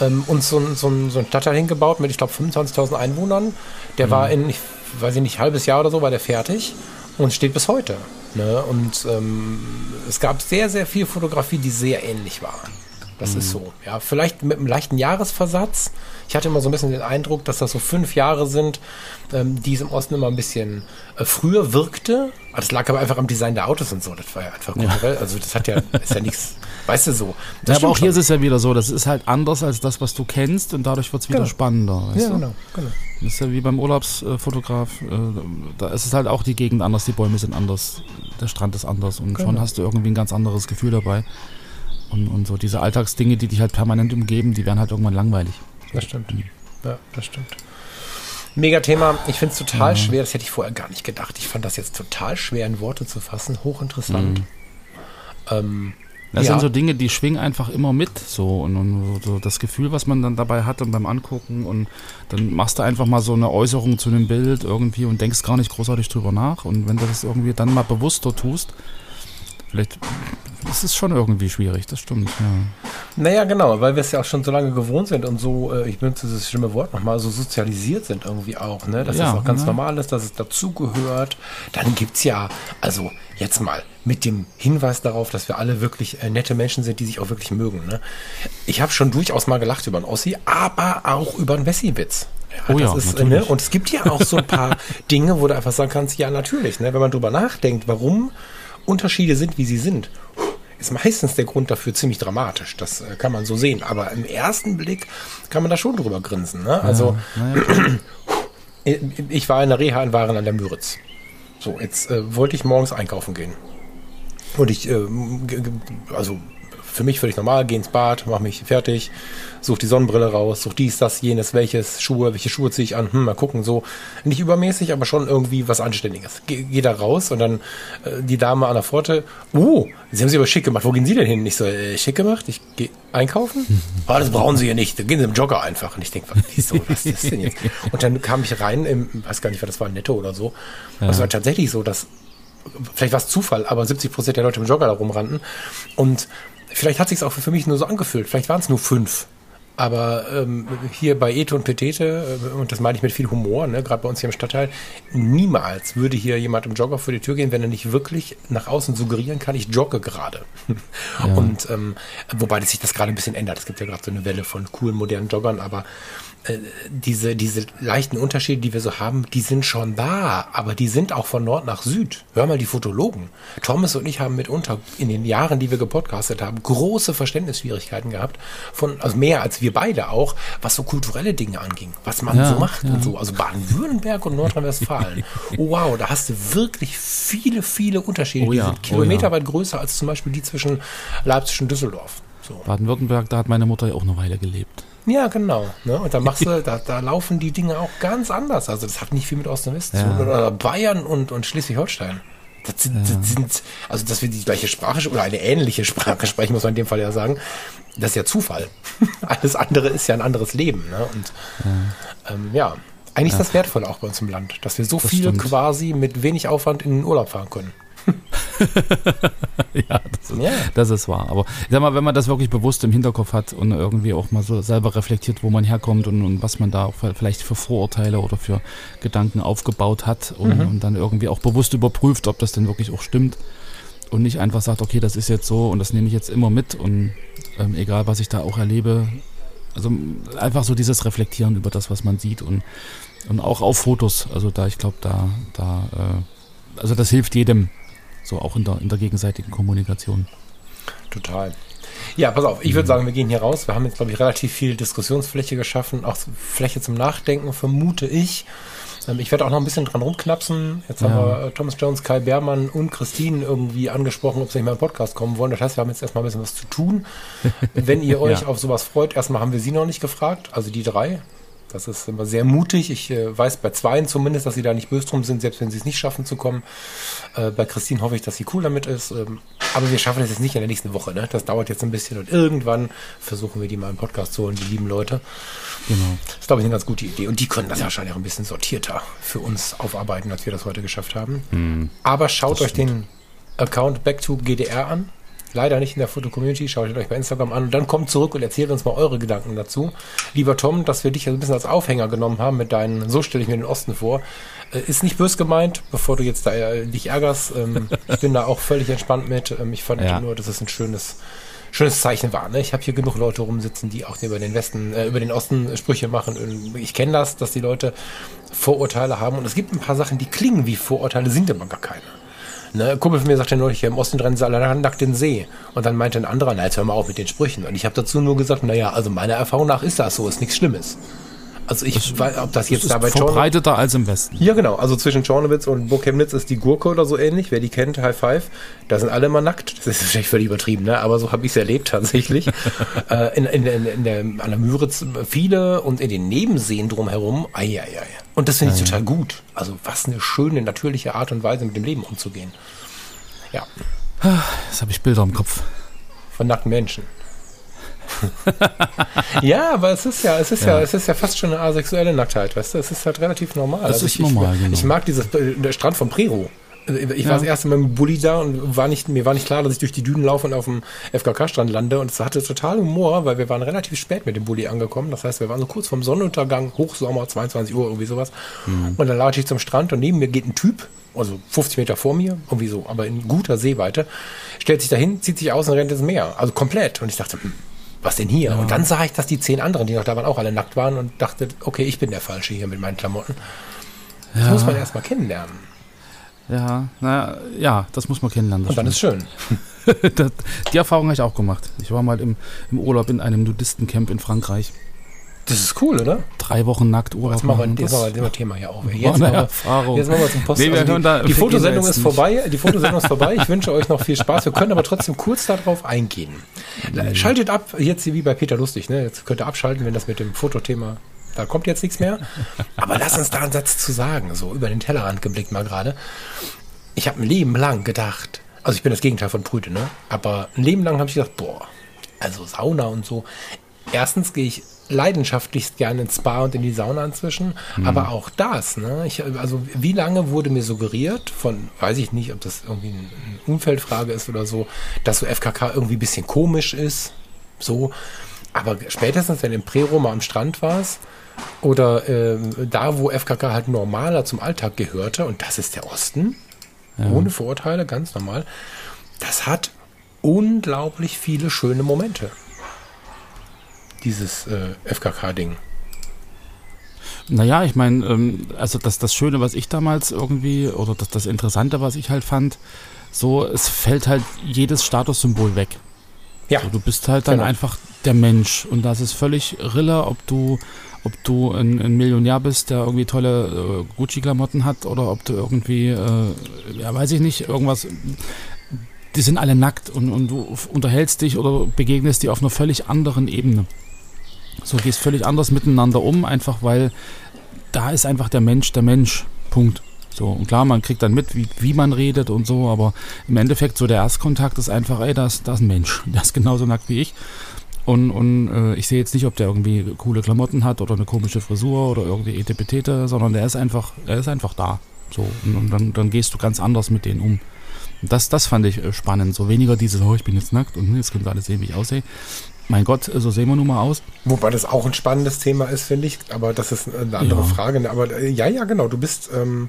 ähm, uns so, ein- so, so ein Stadtteil hingebaut mit, ich glaube, 25.000 Einwohnern. Der war in, ich weiß ich nicht, halbes Jahr oder so war der fertig und steht bis heute. Ne? Und ähm, es gab sehr, sehr viel Fotografie, die sehr ähnlich war. Das ist so. Ja, vielleicht mit einem leichten Jahresversatz. Ich hatte immer so ein bisschen den Eindruck, dass das so fünf Jahre sind, ähm, die es im Osten immer ein bisschen äh, früher wirkte. Aber Das lag aber einfach am Design der Autos und so. Das war ja einfach kulturell. Also das hat ja, ist ja nichts, weißt du so. Das Ja, aber auch hier ist schon. es ja wieder so, das ist halt anders als das, was du kennst und dadurch wird es wieder Genau. spannender. Ja, du? genau, genau. Das ist ja wie beim Urlaubsfotograf. Äh, da ist es halt auch die Gegend anders, die Bäume sind anders, der Strand ist anders und schon Genau. hast du irgendwie ein ganz anderes Gefühl dabei. Und, und so diese Alltagsdinge, die dich halt permanent umgeben, die werden halt irgendwann langweilig. Das stimmt. Ja, das stimmt. Mega Thema. Ich finde es total schwer. Das hätte ich vorher gar nicht gedacht. Ich fand das jetzt total schwer in Worte zu fassen. Hochinteressant. Ähm, Das ja. sind so Dinge, die schwingen einfach immer mit, so und, und so das Gefühl, was man dann dabei hat und beim Angucken und dann machst du einfach mal so eine Äußerung zu einem Bild irgendwie und denkst gar nicht großartig drüber nach und wenn du das irgendwie dann mal bewusster tust, vielleicht ist es schon irgendwie schwierig, das stimmt, ja. Naja, genau, weil wir es ja auch schon so lange gewohnt sind und so, äh, ich benutze dieses schlimme Wort nochmal, so sozialisiert sind irgendwie auch, ne? Dass Ja, das auch ganz ne? normal ist, dass es dazugehört. Dann gibt's ja, also jetzt mal mit dem Hinweis darauf, dass wir alle wirklich äh, nette Menschen sind, die sich auch wirklich mögen. Ne? Ich habe schon durchaus mal gelacht über einen Ossi, aber auch über einen Wessi-Witz. Oh ja, ist, äh, ne? Und es gibt ja auch so ein paar Dinge, wo du einfach sagen kannst, ja, natürlich, ne? wenn man drüber nachdenkt, warum Unterschiede sind, wie sie sind, ist meistens der Grund dafür ziemlich dramatisch. Das äh, kann man so sehen. Aber im ersten Blick kann man da schon drüber grinsen. Ne? Also ich- ich war in der Reha in Waren an der Müritz. So, jetzt äh, wollte ich morgens einkaufen gehen. Und ich, äh, also für mich völlig normal, gehe ins Bad, mache mich fertig, suche die Sonnenbrille raus, suche dies, das, jenes, welches, Schuhe, welche Schuhe ziehe ich an, hm, mal gucken, so. Nicht übermäßig, aber schon irgendwie was Anständiges. Geh, geh da raus und dann äh, die Dame an der Pforte, uh, Sie haben sie aber schick gemacht, wo gehen Sie denn hin? Ich so, äh, schick gemacht, ich gehe einkaufen? Ah, das brauchen Sie hier nicht, da gehen Sie im Jogger einfach. Und ich denke, wieso, was ist das denn jetzt? Und dann kam ich rein, im, weiß gar nicht, was das war, Netto oder so. Und es war tatsächlich so, dass vielleicht war es Zufall, aber 70 Prozent der Leute im Jogger da rumrannten. Und vielleicht hat sich auch für mich nur so angefühlt. Vielleicht waren es nur fünf. Aber ähm, hier bei Ete und Petete, äh, und das meine ich mit viel Humor, ne, gerade bei uns hier im Stadtteil, niemals würde hier jemand im Jogger vor die Tür gehen, wenn er nicht wirklich nach außen suggerieren kann, ich jogge gerade. Und ähm, wobei sich das gerade ein bisschen ändert. Es gibt ja gerade so eine Welle von coolen, modernen Joggern, aber äh, diese, diese leichten Unterschiede, die wir so haben, die sind schon da, aber die sind auch von Nord nach Süd. Hör mal die Fotologen. Thomas und ich haben mitunter in den Jahren, die wir gepodcastet haben, große Verständnisschwierigkeiten gehabt, von, also mehr als wir beide auch, was so kulturelle Dinge anging, was man Ja, so macht ja. und so. Also Baden-Württemberg und Nordrhein-Westfalen. oh, wow, da hast du wirklich viele, viele Unterschiede. Oh die ja, sind oh kilometerweit größer als zum Beispiel die zwischen Leipzig und Düsseldorf. So. Baden-Württemberg, da hat meine Mutter ja auch eine Weile gelebt. Ja, genau. Ne? Und da machst du, da, da laufen die Dinge auch ganz anders. Also das hat nicht viel mit Ost und West zu tun. Oder Bayern und, und Schleswig-Holstein. Das sind, das sind, also dass wir die gleiche Sprache oder eine ähnliche Sprache sprechen, muss man in dem Fall ja sagen, das ist ja Zufall. Alles andere ist ja ein anderes Leben. Ne? Und ja, ähm, ja. eigentlich ist das wertvoll auch bei uns im Land, dass wir so Das viel stimmt. quasi mit wenig Aufwand in den Urlaub fahren können. ja, das ist, Ja. das ist wahr. Aber ich sag mal, wenn man das wirklich bewusst im Hinterkopf hat und irgendwie auch mal so selber reflektiert, wo man herkommt und, und was man da auch vielleicht für Vorurteile oder für Gedanken aufgebaut hat und, und dann irgendwie auch bewusst überprüft, ob das denn wirklich auch stimmt und nicht einfach sagt, okay, das ist jetzt so und das nehme ich jetzt immer mit und ähm, egal, was ich da auch erlebe. Also einfach so dieses Reflektieren über das, was man sieht und, und auch auf Fotos. Also da, ich glaube, da, da, äh, also das hilft jedem, so auch in der, in der gegenseitigen Kommunikation. Total. Ja, pass auf, ich würde sagen, wir gehen hier raus. Wir haben jetzt, glaube ich, relativ viel Diskussionsfläche geschaffen, auch Fläche zum Nachdenken, vermute ich. Ähm, Ich werde auch noch ein bisschen dran rumknapsen. Jetzt haben Ja. wir äh, Thomas Jones, Kai Beermann und Christine irgendwie angesprochen, ob sie nicht mal im Podcast kommen wollen. Das heißt, wir haben jetzt erstmal ein bisschen was zu tun. Wenn ihr euch Ja. auf sowas freut, erstmal haben wir sie noch nicht gefragt, also die drei. Das ist immer sehr mutig. Ich äh, weiß bei zweien zumindest, dass sie da nicht böse drum sind, selbst wenn sie es nicht schaffen zu kommen. Äh, bei Christine hoffe ich, dass sie cool damit ist. Ähm, aber wir schaffen das jetzt nicht in der nächsten Woche. Ne? Das dauert jetzt ein bisschen und irgendwann versuchen wir die mal im Podcast zu holen, die lieben Leute. Genau. Das ist, glaube ich, eine ganz gute Idee. Und die können das wahrscheinlich auch ein bisschen sortierter für uns aufarbeiten, als wir das heute geschafft haben. Aber schaut euch den Account Back to GDR an. Leider nicht in der Foto-Community. Schaut euch bei Instagram an und dann kommt zurück und erzählt uns mal eure Gedanken dazu. Lieber Tom, dass wir dich ja so ein bisschen als Aufhänger genommen haben mit deinen, so stelle ich mir den Osten vor. Äh, Ist nicht bös gemeint, bevor du jetzt da äh, dich ärgerst. Ähm, ich bin da auch völlig entspannt mit. Ähm, ich fand Ja. nur, dass es ein schönes, schönes Zeichen war. Ne? Ich habe hier genug Leute rumsitzen, die auch über den Westen, äh, über den Osten Sprüche machen. Ich kenne das, dass die Leute Vorurteile haben. Und es gibt ein paar Sachen, die klingen wie Vorurteile, sind aber gar keine. Ne, ein Kumpel von mir sagte neulich, im Osten alle nackt den See. Und dann meinte ein anderer, na jetzt hör mal auf mit den Sprüchen. Und ich habe dazu nur gesagt, naja, also meiner Erfahrung nach ist das so, ist nichts Schlimmes. Also ich weiß, ob das jetzt Das ist Chornowitz... verbreiteter als im Westen. Ja, genau. Also zwischen Chornowitz und Burg Chemnitz ist die Gurke oder so ähnlich. Wer die kennt, High Five. Da sind alle immer nackt. Das ist vielleicht völlig übertrieben, ne? aber so habe ich es erlebt tatsächlich. äh, in, in, in, in der, an der Müritz viele und in den Nebenseen drumherum. Eieiei. Und das finde ich total gut. Also was eine schöne, natürliche Art und Weise, mit dem Leben umzugehen. Ja, Jetzt habe ich Bilder im Kopf. von nackten Menschen. ja, aber es ist ja, es ist ja. Ja. es ist ja fast schon eine asexuelle Nacktheit, weißt du? Es ist halt relativ normal. Das ist ich, normal, ich, genau. ich mag dieses der Strand von Prero. Ich war Ja. das erste Mal mit dem Bulli da und war nicht, mir war nicht klar, dass ich durch die Dünen laufe und auf dem FKK-Strand lande. Und es hatte total Humor, weil wir waren relativ spät mit dem Bulli angekommen. Das heißt, wir waren so kurz vorm Sonnenuntergang, Hochsommer, 22 Uhr, irgendwie sowas. Mhm. Und dann latsche ich zum Strand und neben mir geht ein Typ, also 50 Meter vor mir, irgendwie so, aber in guter Sehweite, stellt sich dahin, zieht sich aus und rennt ins Meer. Also komplett. Und ich dachte, hm, was denn hier? Und dann sah ich, dass die zehn anderen, die noch da waren, auch alle nackt waren und dachte, okay, ich bin der Falsche hier mit meinen Klamotten. Das Ja. muss man erstmal kennenlernen. Ja, na, ja, das muss man kennenlernen. Das Und dann ist schön. das, die Erfahrung habe ich auch gemacht. Ich war mal im, im Urlaub in einem Nudistencamp in Frankreich. Das ist cool, oder? Drei Wochen nackt Urlaub Jetzt machen wir, Das- wir das Thema hier auch. Jetzt machen, wir, jetzt machen wir zum Post. Nee, also die, die Fotosendung ist vorbei. Die Fotosendung ist vorbei. Ich wünsche euch noch viel Spaß. Wir können aber trotzdem kurz darauf eingehen. Schaltet ab, jetzt hier wie bei Peter Lustig. Ne? Jetzt könnt ihr abschalten, wenn das mit dem Fotothema, da kommt jetzt nichts mehr. Aber lass uns da einen Satz zu sagen, so über den Tellerrand geblickt mal gerade. Ich habe ein Leben lang gedacht, also ich bin das Gegenteil von Brüte, ne? aber ein Leben lang habe ich gedacht, boah, also Sauna und so. Erstens gehe ich leidenschaftlichst gerne ins Spa und in die Sauna inzwischen, aber auch das, ne? Ich, also wie lange wurde mir suggeriert von, weiß ich nicht, ob das irgendwie eine Umfeldfrage ist oder so, dass so FKK irgendwie ein bisschen komisch ist, so. Aber spätestens, wenn du im Prero mal am Strand warst oder äh, da, wo FKK halt normaler zum Alltag gehörte, und das ist der Osten, ohne Vorurteile, ganz normal, das hat unglaublich viele schöne Momente. Dieses äh, FKK-Ding. Naja, ich meine, ähm, also das, das Schöne, was ich damals irgendwie, oder das, das Interessante, was ich halt fand, so, es fällt halt jedes Statussymbol weg. Ja. So, du bist halt dann Genau. einfach der Mensch. Und das ist völlig Rille, ob du, ob du ein, ein Millionär bist, der irgendwie tolle äh, Gucci-Klamotten hat, oder ob du irgendwie, äh, ja, weiß ich nicht, irgendwas. Die sind alle nackt und, und du unterhältst dich oder begegnest die auf einer völlig anderen Ebene. So gehst völlig anders miteinander um, einfach weil da ist einfach der Mensch der Mensch. Punkt. So, und klar, man kriegt dann mit, wie, wie man redet und so, aber im Endeffekt so der Erstkontakt ist einfach, ey, da ist, ist ein Mensch, der ist genauso nackt wie ich. Und, und äh, ich sehe jetzt nicht, ob der irgendwie coole Klamotten hat oder eine komische Frisur oder irgendwie Etepetete, sondern der ist einfach, er ist einfach da. So, und, und dann, dann gehst du ganz anders mit denen um. Das, das fand ich äh, spannend. So weniger dieses, oh, ich bin jetzt nackt und jetzt können sie alle sehen, wie ich aussehe. Mein Gott, so sehen wir nun mal aus. Wobei das auch ein spannendes Thema ist, finde ich. Aber das ist eine andere Ja. Frage. ne? Aber äh, ja, ja, genau. Du bist, ähm,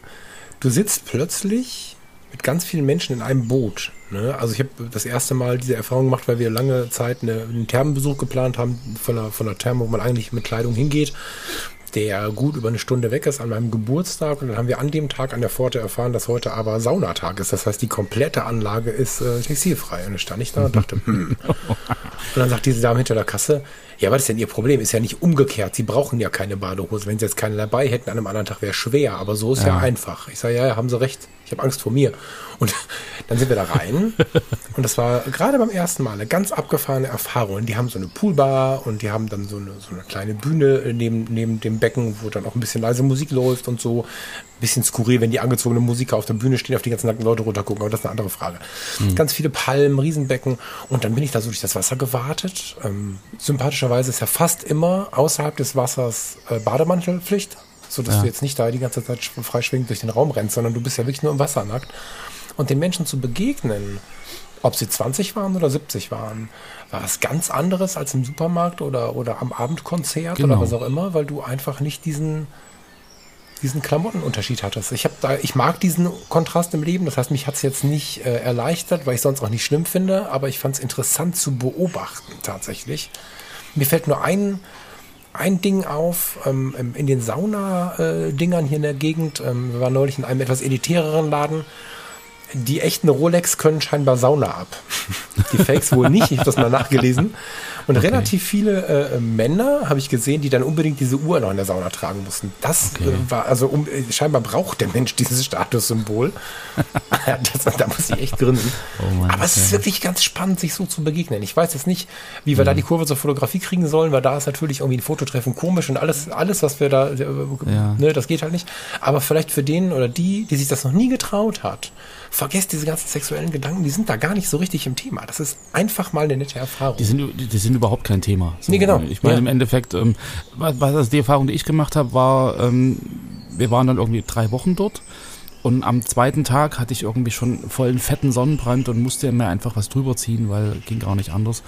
du sitzt plötzlich mit ganz vielen Menschen in einem Boot. Ne? Also ich habe das erste Mal diese Erfahrung gemacht, weil wir lange Zeit eine, einen Thermenbesuch geplant haben von der, von der Therme, wo man eigentlich mit Kleidung hingeht, der gut über eine Stunde weg ist an meinem Geburtstag. Und dann haben wir an dem Tag an der Pforte erfahren, dass heute aber Saunatag ist. Das heißt, die komplette Anlage ist äh, textilfrei. Und dann stand ich da und dachte, hm. Und dann sagt diese Dame hinter der Kasse, ja, was ist denn Ihr Problem? Ist ja nicht umgekehrt. Sie brauchen ja keine Badehose. Wenn Sie jetzt keine dabei hätten, an einem anderen Tag wäre schwer. Aber so ist ja, Ja. einfach. Ich sage, ja, ja, haben Sie recht. Ich habe Angst vor mir. Und dann sind wir da rein. und das war gerade beim ersten Mal eine ganz abgefahrene Erfahrung. Die haben so eine Poolbar und die haben dann so eine, so eine kleine Bühne äh, neben, neben dem Becken, wo dann auch ein bisschen leise Musik läuft und so. Ein bisschen skurril, wenn die angezogenen Musiker auf der Bühne stehen, auf die ganzen nackten Leute runtergucken. Aber das ist eine andere Frage. Ganz viele Palmen, Riesenbecken. Und dann bin ich da so durch das Wasser gewartet. Ähm, sympathischerweise ist ja fast immer außerhalb des Wassers äh, Bademantelpflicht. So dass Ja. du jetzt nicht da die ganze Zeit sch- freischwingend durch den Raum rennst, sondern du bist ja wirklich nur im Wasser nackt. Und den Menschen zu begegnen, ob sie 20 waren oder 70 waren, war was ganz anderes als im Supermarkt oder, oder am Abendkonzert Genau. oder was auch immer, weil du einfach nicht diesen, diesen Klamottenunterschied hattest. Ich, hab da, ich mag diesen Kontrast im Leben, das heißt, mich hat es jetzt nicht äh, erleichtert, weil ich sonst auch nicht schlimm finde, aber ich fand es interessant zu beobachten tatsächlich. Mir fällt nur ein, ein Ding auf, ähm, ähm, in den Sauna-Dingern hier in der Gegend. Ähm, wir waren neulich in einem etwas elitäreren Laden. Die echten Rolex können scheinbar Sauna ab. Die Fakes wohl nicht, ich habe das mal nachgelesen. Und relativ viele äh, Männer habe ich gesehen, die dann unbedingt diese Uhr noch in der Sauna tragen mussten. Das Okay. äh, war, also um, äh, scheinbar braucht der Mensch dieses Statussymbol. das, da muss ich echt grinsen. Oh Aber es ist okay. wirklich ganz spannend, sich so zu begegnen. Ich weiß jetzt nicht, wie wir da Mhm. die Kurve zur Fotografie kriegen sollen, weil da ist natürlich irgendwie ein Fototreffen komisch und alles, alles, was wir da, äh, Ja. ne, das geht halt nicht. Aber vielleicht für den oder die, die sich das noch nie getraut hat, vergesst diese ganzen sexuellen Gedanken, die sind da gar nicht so richtig im Thema. Das ist einfach mal eine nette Erfahrung. Die sind, die, sind überhaupt kein Thema. So, Nee, genau. Ich meine, Ja. im Endeffekt, ähm, was, was also die Erfahrung, die ich gemacht habe, war, ähm, wir waren dann irgendwie drei Wochen dort und am zweiten Tag hatte ich irgendwie schon vollen fetten Sonnenbrand und musste mir einfach was drüber ziehen, weil ging gar nicht anders.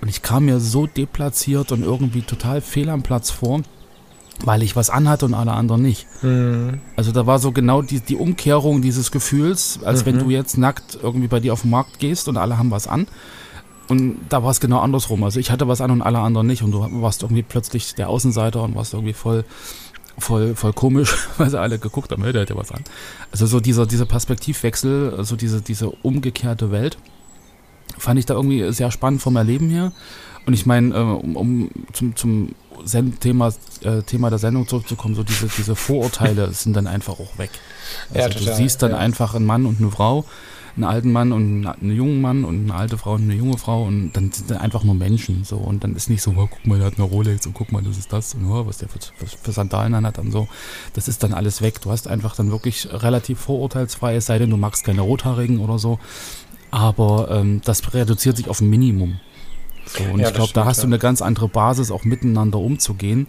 Und ich kam mir so deplatziert und irgendwie total fehl am Platz vor, weil ich was anhatte und alle anderen nicht. Mhm. Also da war so genau die, die Umkehrung dieses Gefühls, als Mhm. wenn du jetzt nackt irgendwie bei dir auf den Markt gehst und alle haben was an. Und da war es genau andersrum. Also ich hatte was an und alle anderen nicht. Und du warst irgendwie plötzlich der Außenseiter und warst irgendwie voll, voll, voll komisch, weil sie alle geguckt haben, hey, der hat ja was an. Also so dieser, dieser Perspektivwechsel, also diese, diese umgekehrte Welt, fand ich da irgendwie sehr spannend vom Erleben her. Und ich meine, äh, um, um zum, zum Sen Thema, äh, Thema der Sendung zurückzukommen, so diese, diese Vorurteile sind dann einfach auch weg. Ja, Also du total, siehst dann ja. einfach einen Mann und eine Frau, einen alten Mann und einen jungen Mann und eine alte Frau und eine junge Frau und dann sind dann einfach nur Menschen so und dann ist nicht so, oh, guck mal, der hat eine Rolex und guck mal, das ist das und oh, was der für, für, für Sandalen an hat und so. Das ist dann alles weg. Du hast einfach dann wirklich relativ vorurteilsfrei, es sei denn, du magst keine Rothaarigen oder so. Aber ähm, das reduziert sich auf ein Minimum. So, und Ja, ich glaube, da hast du ja. eine ganz andere Basis, auch miteinander umzugehen.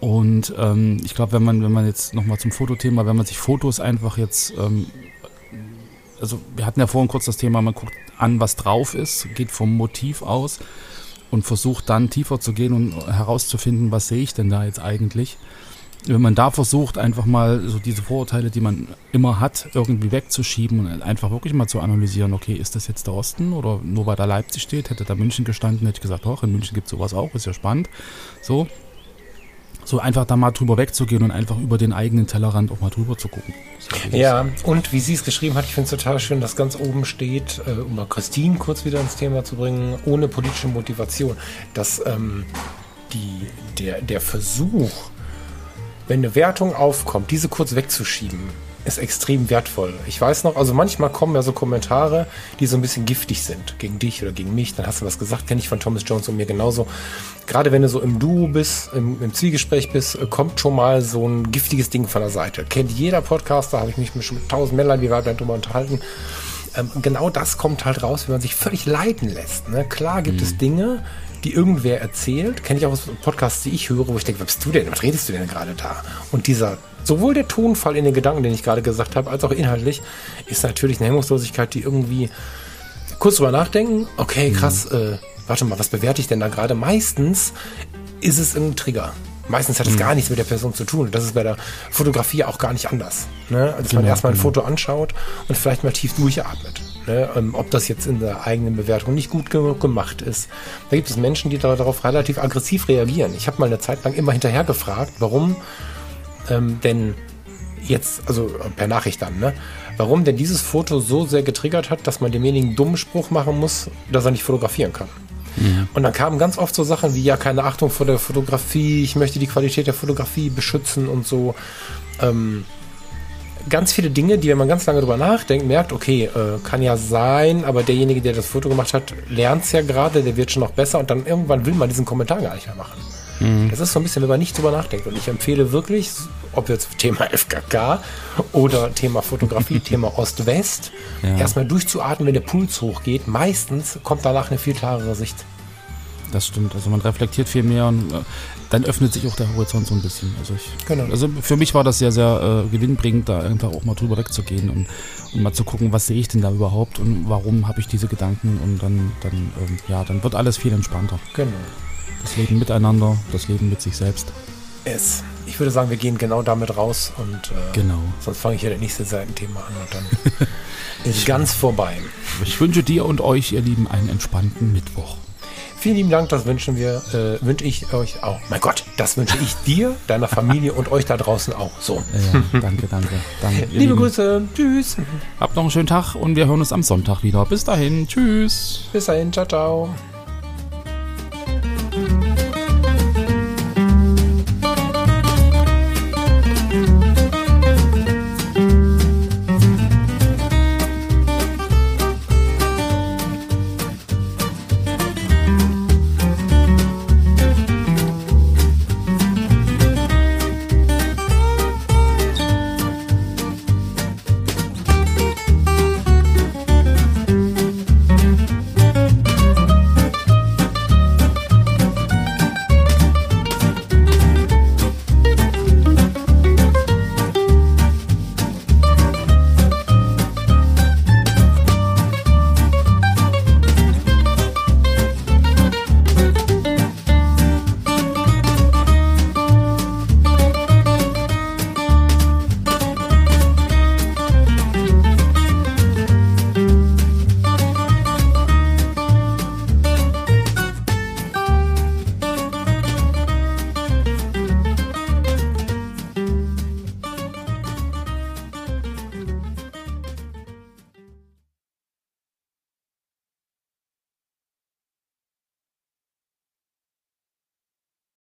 Und ähm, ich glaube, wenn man, wenn man jetzt nochmal zum Fotothema, wenn man sich Fotos einfach jetzt, ähm, also wir hatten ja vorhin kurz das Thema, man guckt an, was drauf ist, geht vom Motiv aus und versucht dann tiefer zu gehen und herauszufinden, was sehe ich denn da jetzt eigentlich. Wenn man da versucht, einfach mal so diese Vorurteile, die man immer hat, irgendwie wegzuschieben und einfach wirklich mal zu analysieren, okay, ist das jetzt der Osten oder nur weil da Leipzig steht, hätte da München gestanden, hätte ich gesagt, doch, in München gibt es sowas auch, ist ja spannend. So, So einfach da mal drüber wegzugehen und einfach über den eigenen Tellerrand auch mal drüber zu gucken. Ja, und wie sie es geschrieben hat, ich finde es total schön, dass ganz oben steht, äh, um mal Christine kurz wieder ins Thema zu bringen, ohne politische Motivation, dass ähm, die, der, der Versuch, wenn eine Wertung aufkommt, diese kurz wegzuschieben, ist extrem wertvoll. Ich weiß noch, also manchmal kommen ja so Kommentare, die so ein bisschen giftig sind, gegen dich oder gegen mich, dann hast du was gesagt, kenne ich von Thomas Jones und mir genauso. Gerade wenn du so im Duo bist, im, im Zwiegespräch bist, äh, kommt schon mal so ein giftiges Ding von der Seite. Kennt jeder Podcaster, habe ich mich schon mit tausend Männlein wie Weiblein drüber unterhalten. Ähm, genau das kommt halt raus, wenn man sich völlig leiten lässt. Ne? Klar gibt es Dinge, die irgendwer erzählt, kenne ich auch aus Podcasts, die ich höre, wo ich denke, was bist du denn, was redest du denn gerade da? Und dieser, sowohl der Tonfall in den Gedanken, den ich gerade gesagt habe, als auch inhaltlich, ist natürlich eine Hemmungslosigkeit, die irgendwie kurz drüber nachdenken, okay, krass, äh, warte mal, was bewerte ich denn da gerade? Meistens ist es ein Trigger. Meistens hat es gar nichts mit der Person zu tun. Das ist bei der Fotografie auch gar nicht anders. Ne? Dass man erstmal ein Foto anschaut und vielleicht mal tief durchatmet. Ne? Ähm, ob das jetzt in der eigenen Bewertung nicht gut genug gemacht ist. Da gibt es Menschen, die da- darauf relativ aggressiv reagieren. Ich habe mal eine Zeit lang immer hinterher gefragt, warum ähm, denn jetzt, also per Nachricht dann, ne? Warum denn dieses Foto so sehr getriggert hat, dass man demjenigen einen dummen Spruch machen muss, dass er nicht fotografieren kann. Und dann kamen ganz oft so Sachen wie, ja, keine Achtung vor der Fotografie, ich möchte die Qualität der Fotografie beschützen und so. Ähm, ganz viele Dinge, die, wenn man ganz lange drüber nachdenkt, merkt, okay, äh, kann ja sein, aber derjenige, der das Foto gemacht hat, lernt es ja gerade, der wird schon noch besser und dann irgendwann will man diesen Kommentar gar nicht mehr machen. Das ist so ein bisschen, wenn man nicht drüber nachdenkt. Und ich empfehle wirklich, ob jetzt Thema FKK oder Thema Fotografie, Thema Ost-West, Ja. erstmal durchzuatmen, wenn der Puls hochgeht. Meistens kommt danach eine viel klarere Sicht. Das stimmt. Also man reflektiert viel mehr und äh, dann öffnet sich auch der Horizont so ein bisschen. Also, ich, Genau. also für mich war das sehr, sehr äh, gewinnbringend, da einfach auch mal drüber wegzugehen und, und mal zu gucken, was sehe ich denn da überhaupt und warum habe ich diese Gedanken und dann, dann, ähm, ja, dann wird alles viel entspannter. Genau. Das Leben miteinander, das Leben mit sich selbst. Es. Ich würde sagen, wir gehen genau damit raus und äh, Genau. sonst fange ich ja das nächste Seitenthema an und dann ist ganz vorbei. Ich wünsche dir und euch, ihr Lieben, einen entspannten Mittwoch. Vielen lieben Dank, das wünschen wir, äh, wünsche ich euch auch. Mein Gott, das wünsche ich dir, deiner Familie und euch da draußen auch. So. Ja, danke, danke. danke Liebe Lieben. Grüße, tschüss. Habt noch einen schönen Tag und wir hören uns am Sonntag wieder. Bis dahin. Tschüss. Bis dahin, ciao, ciao.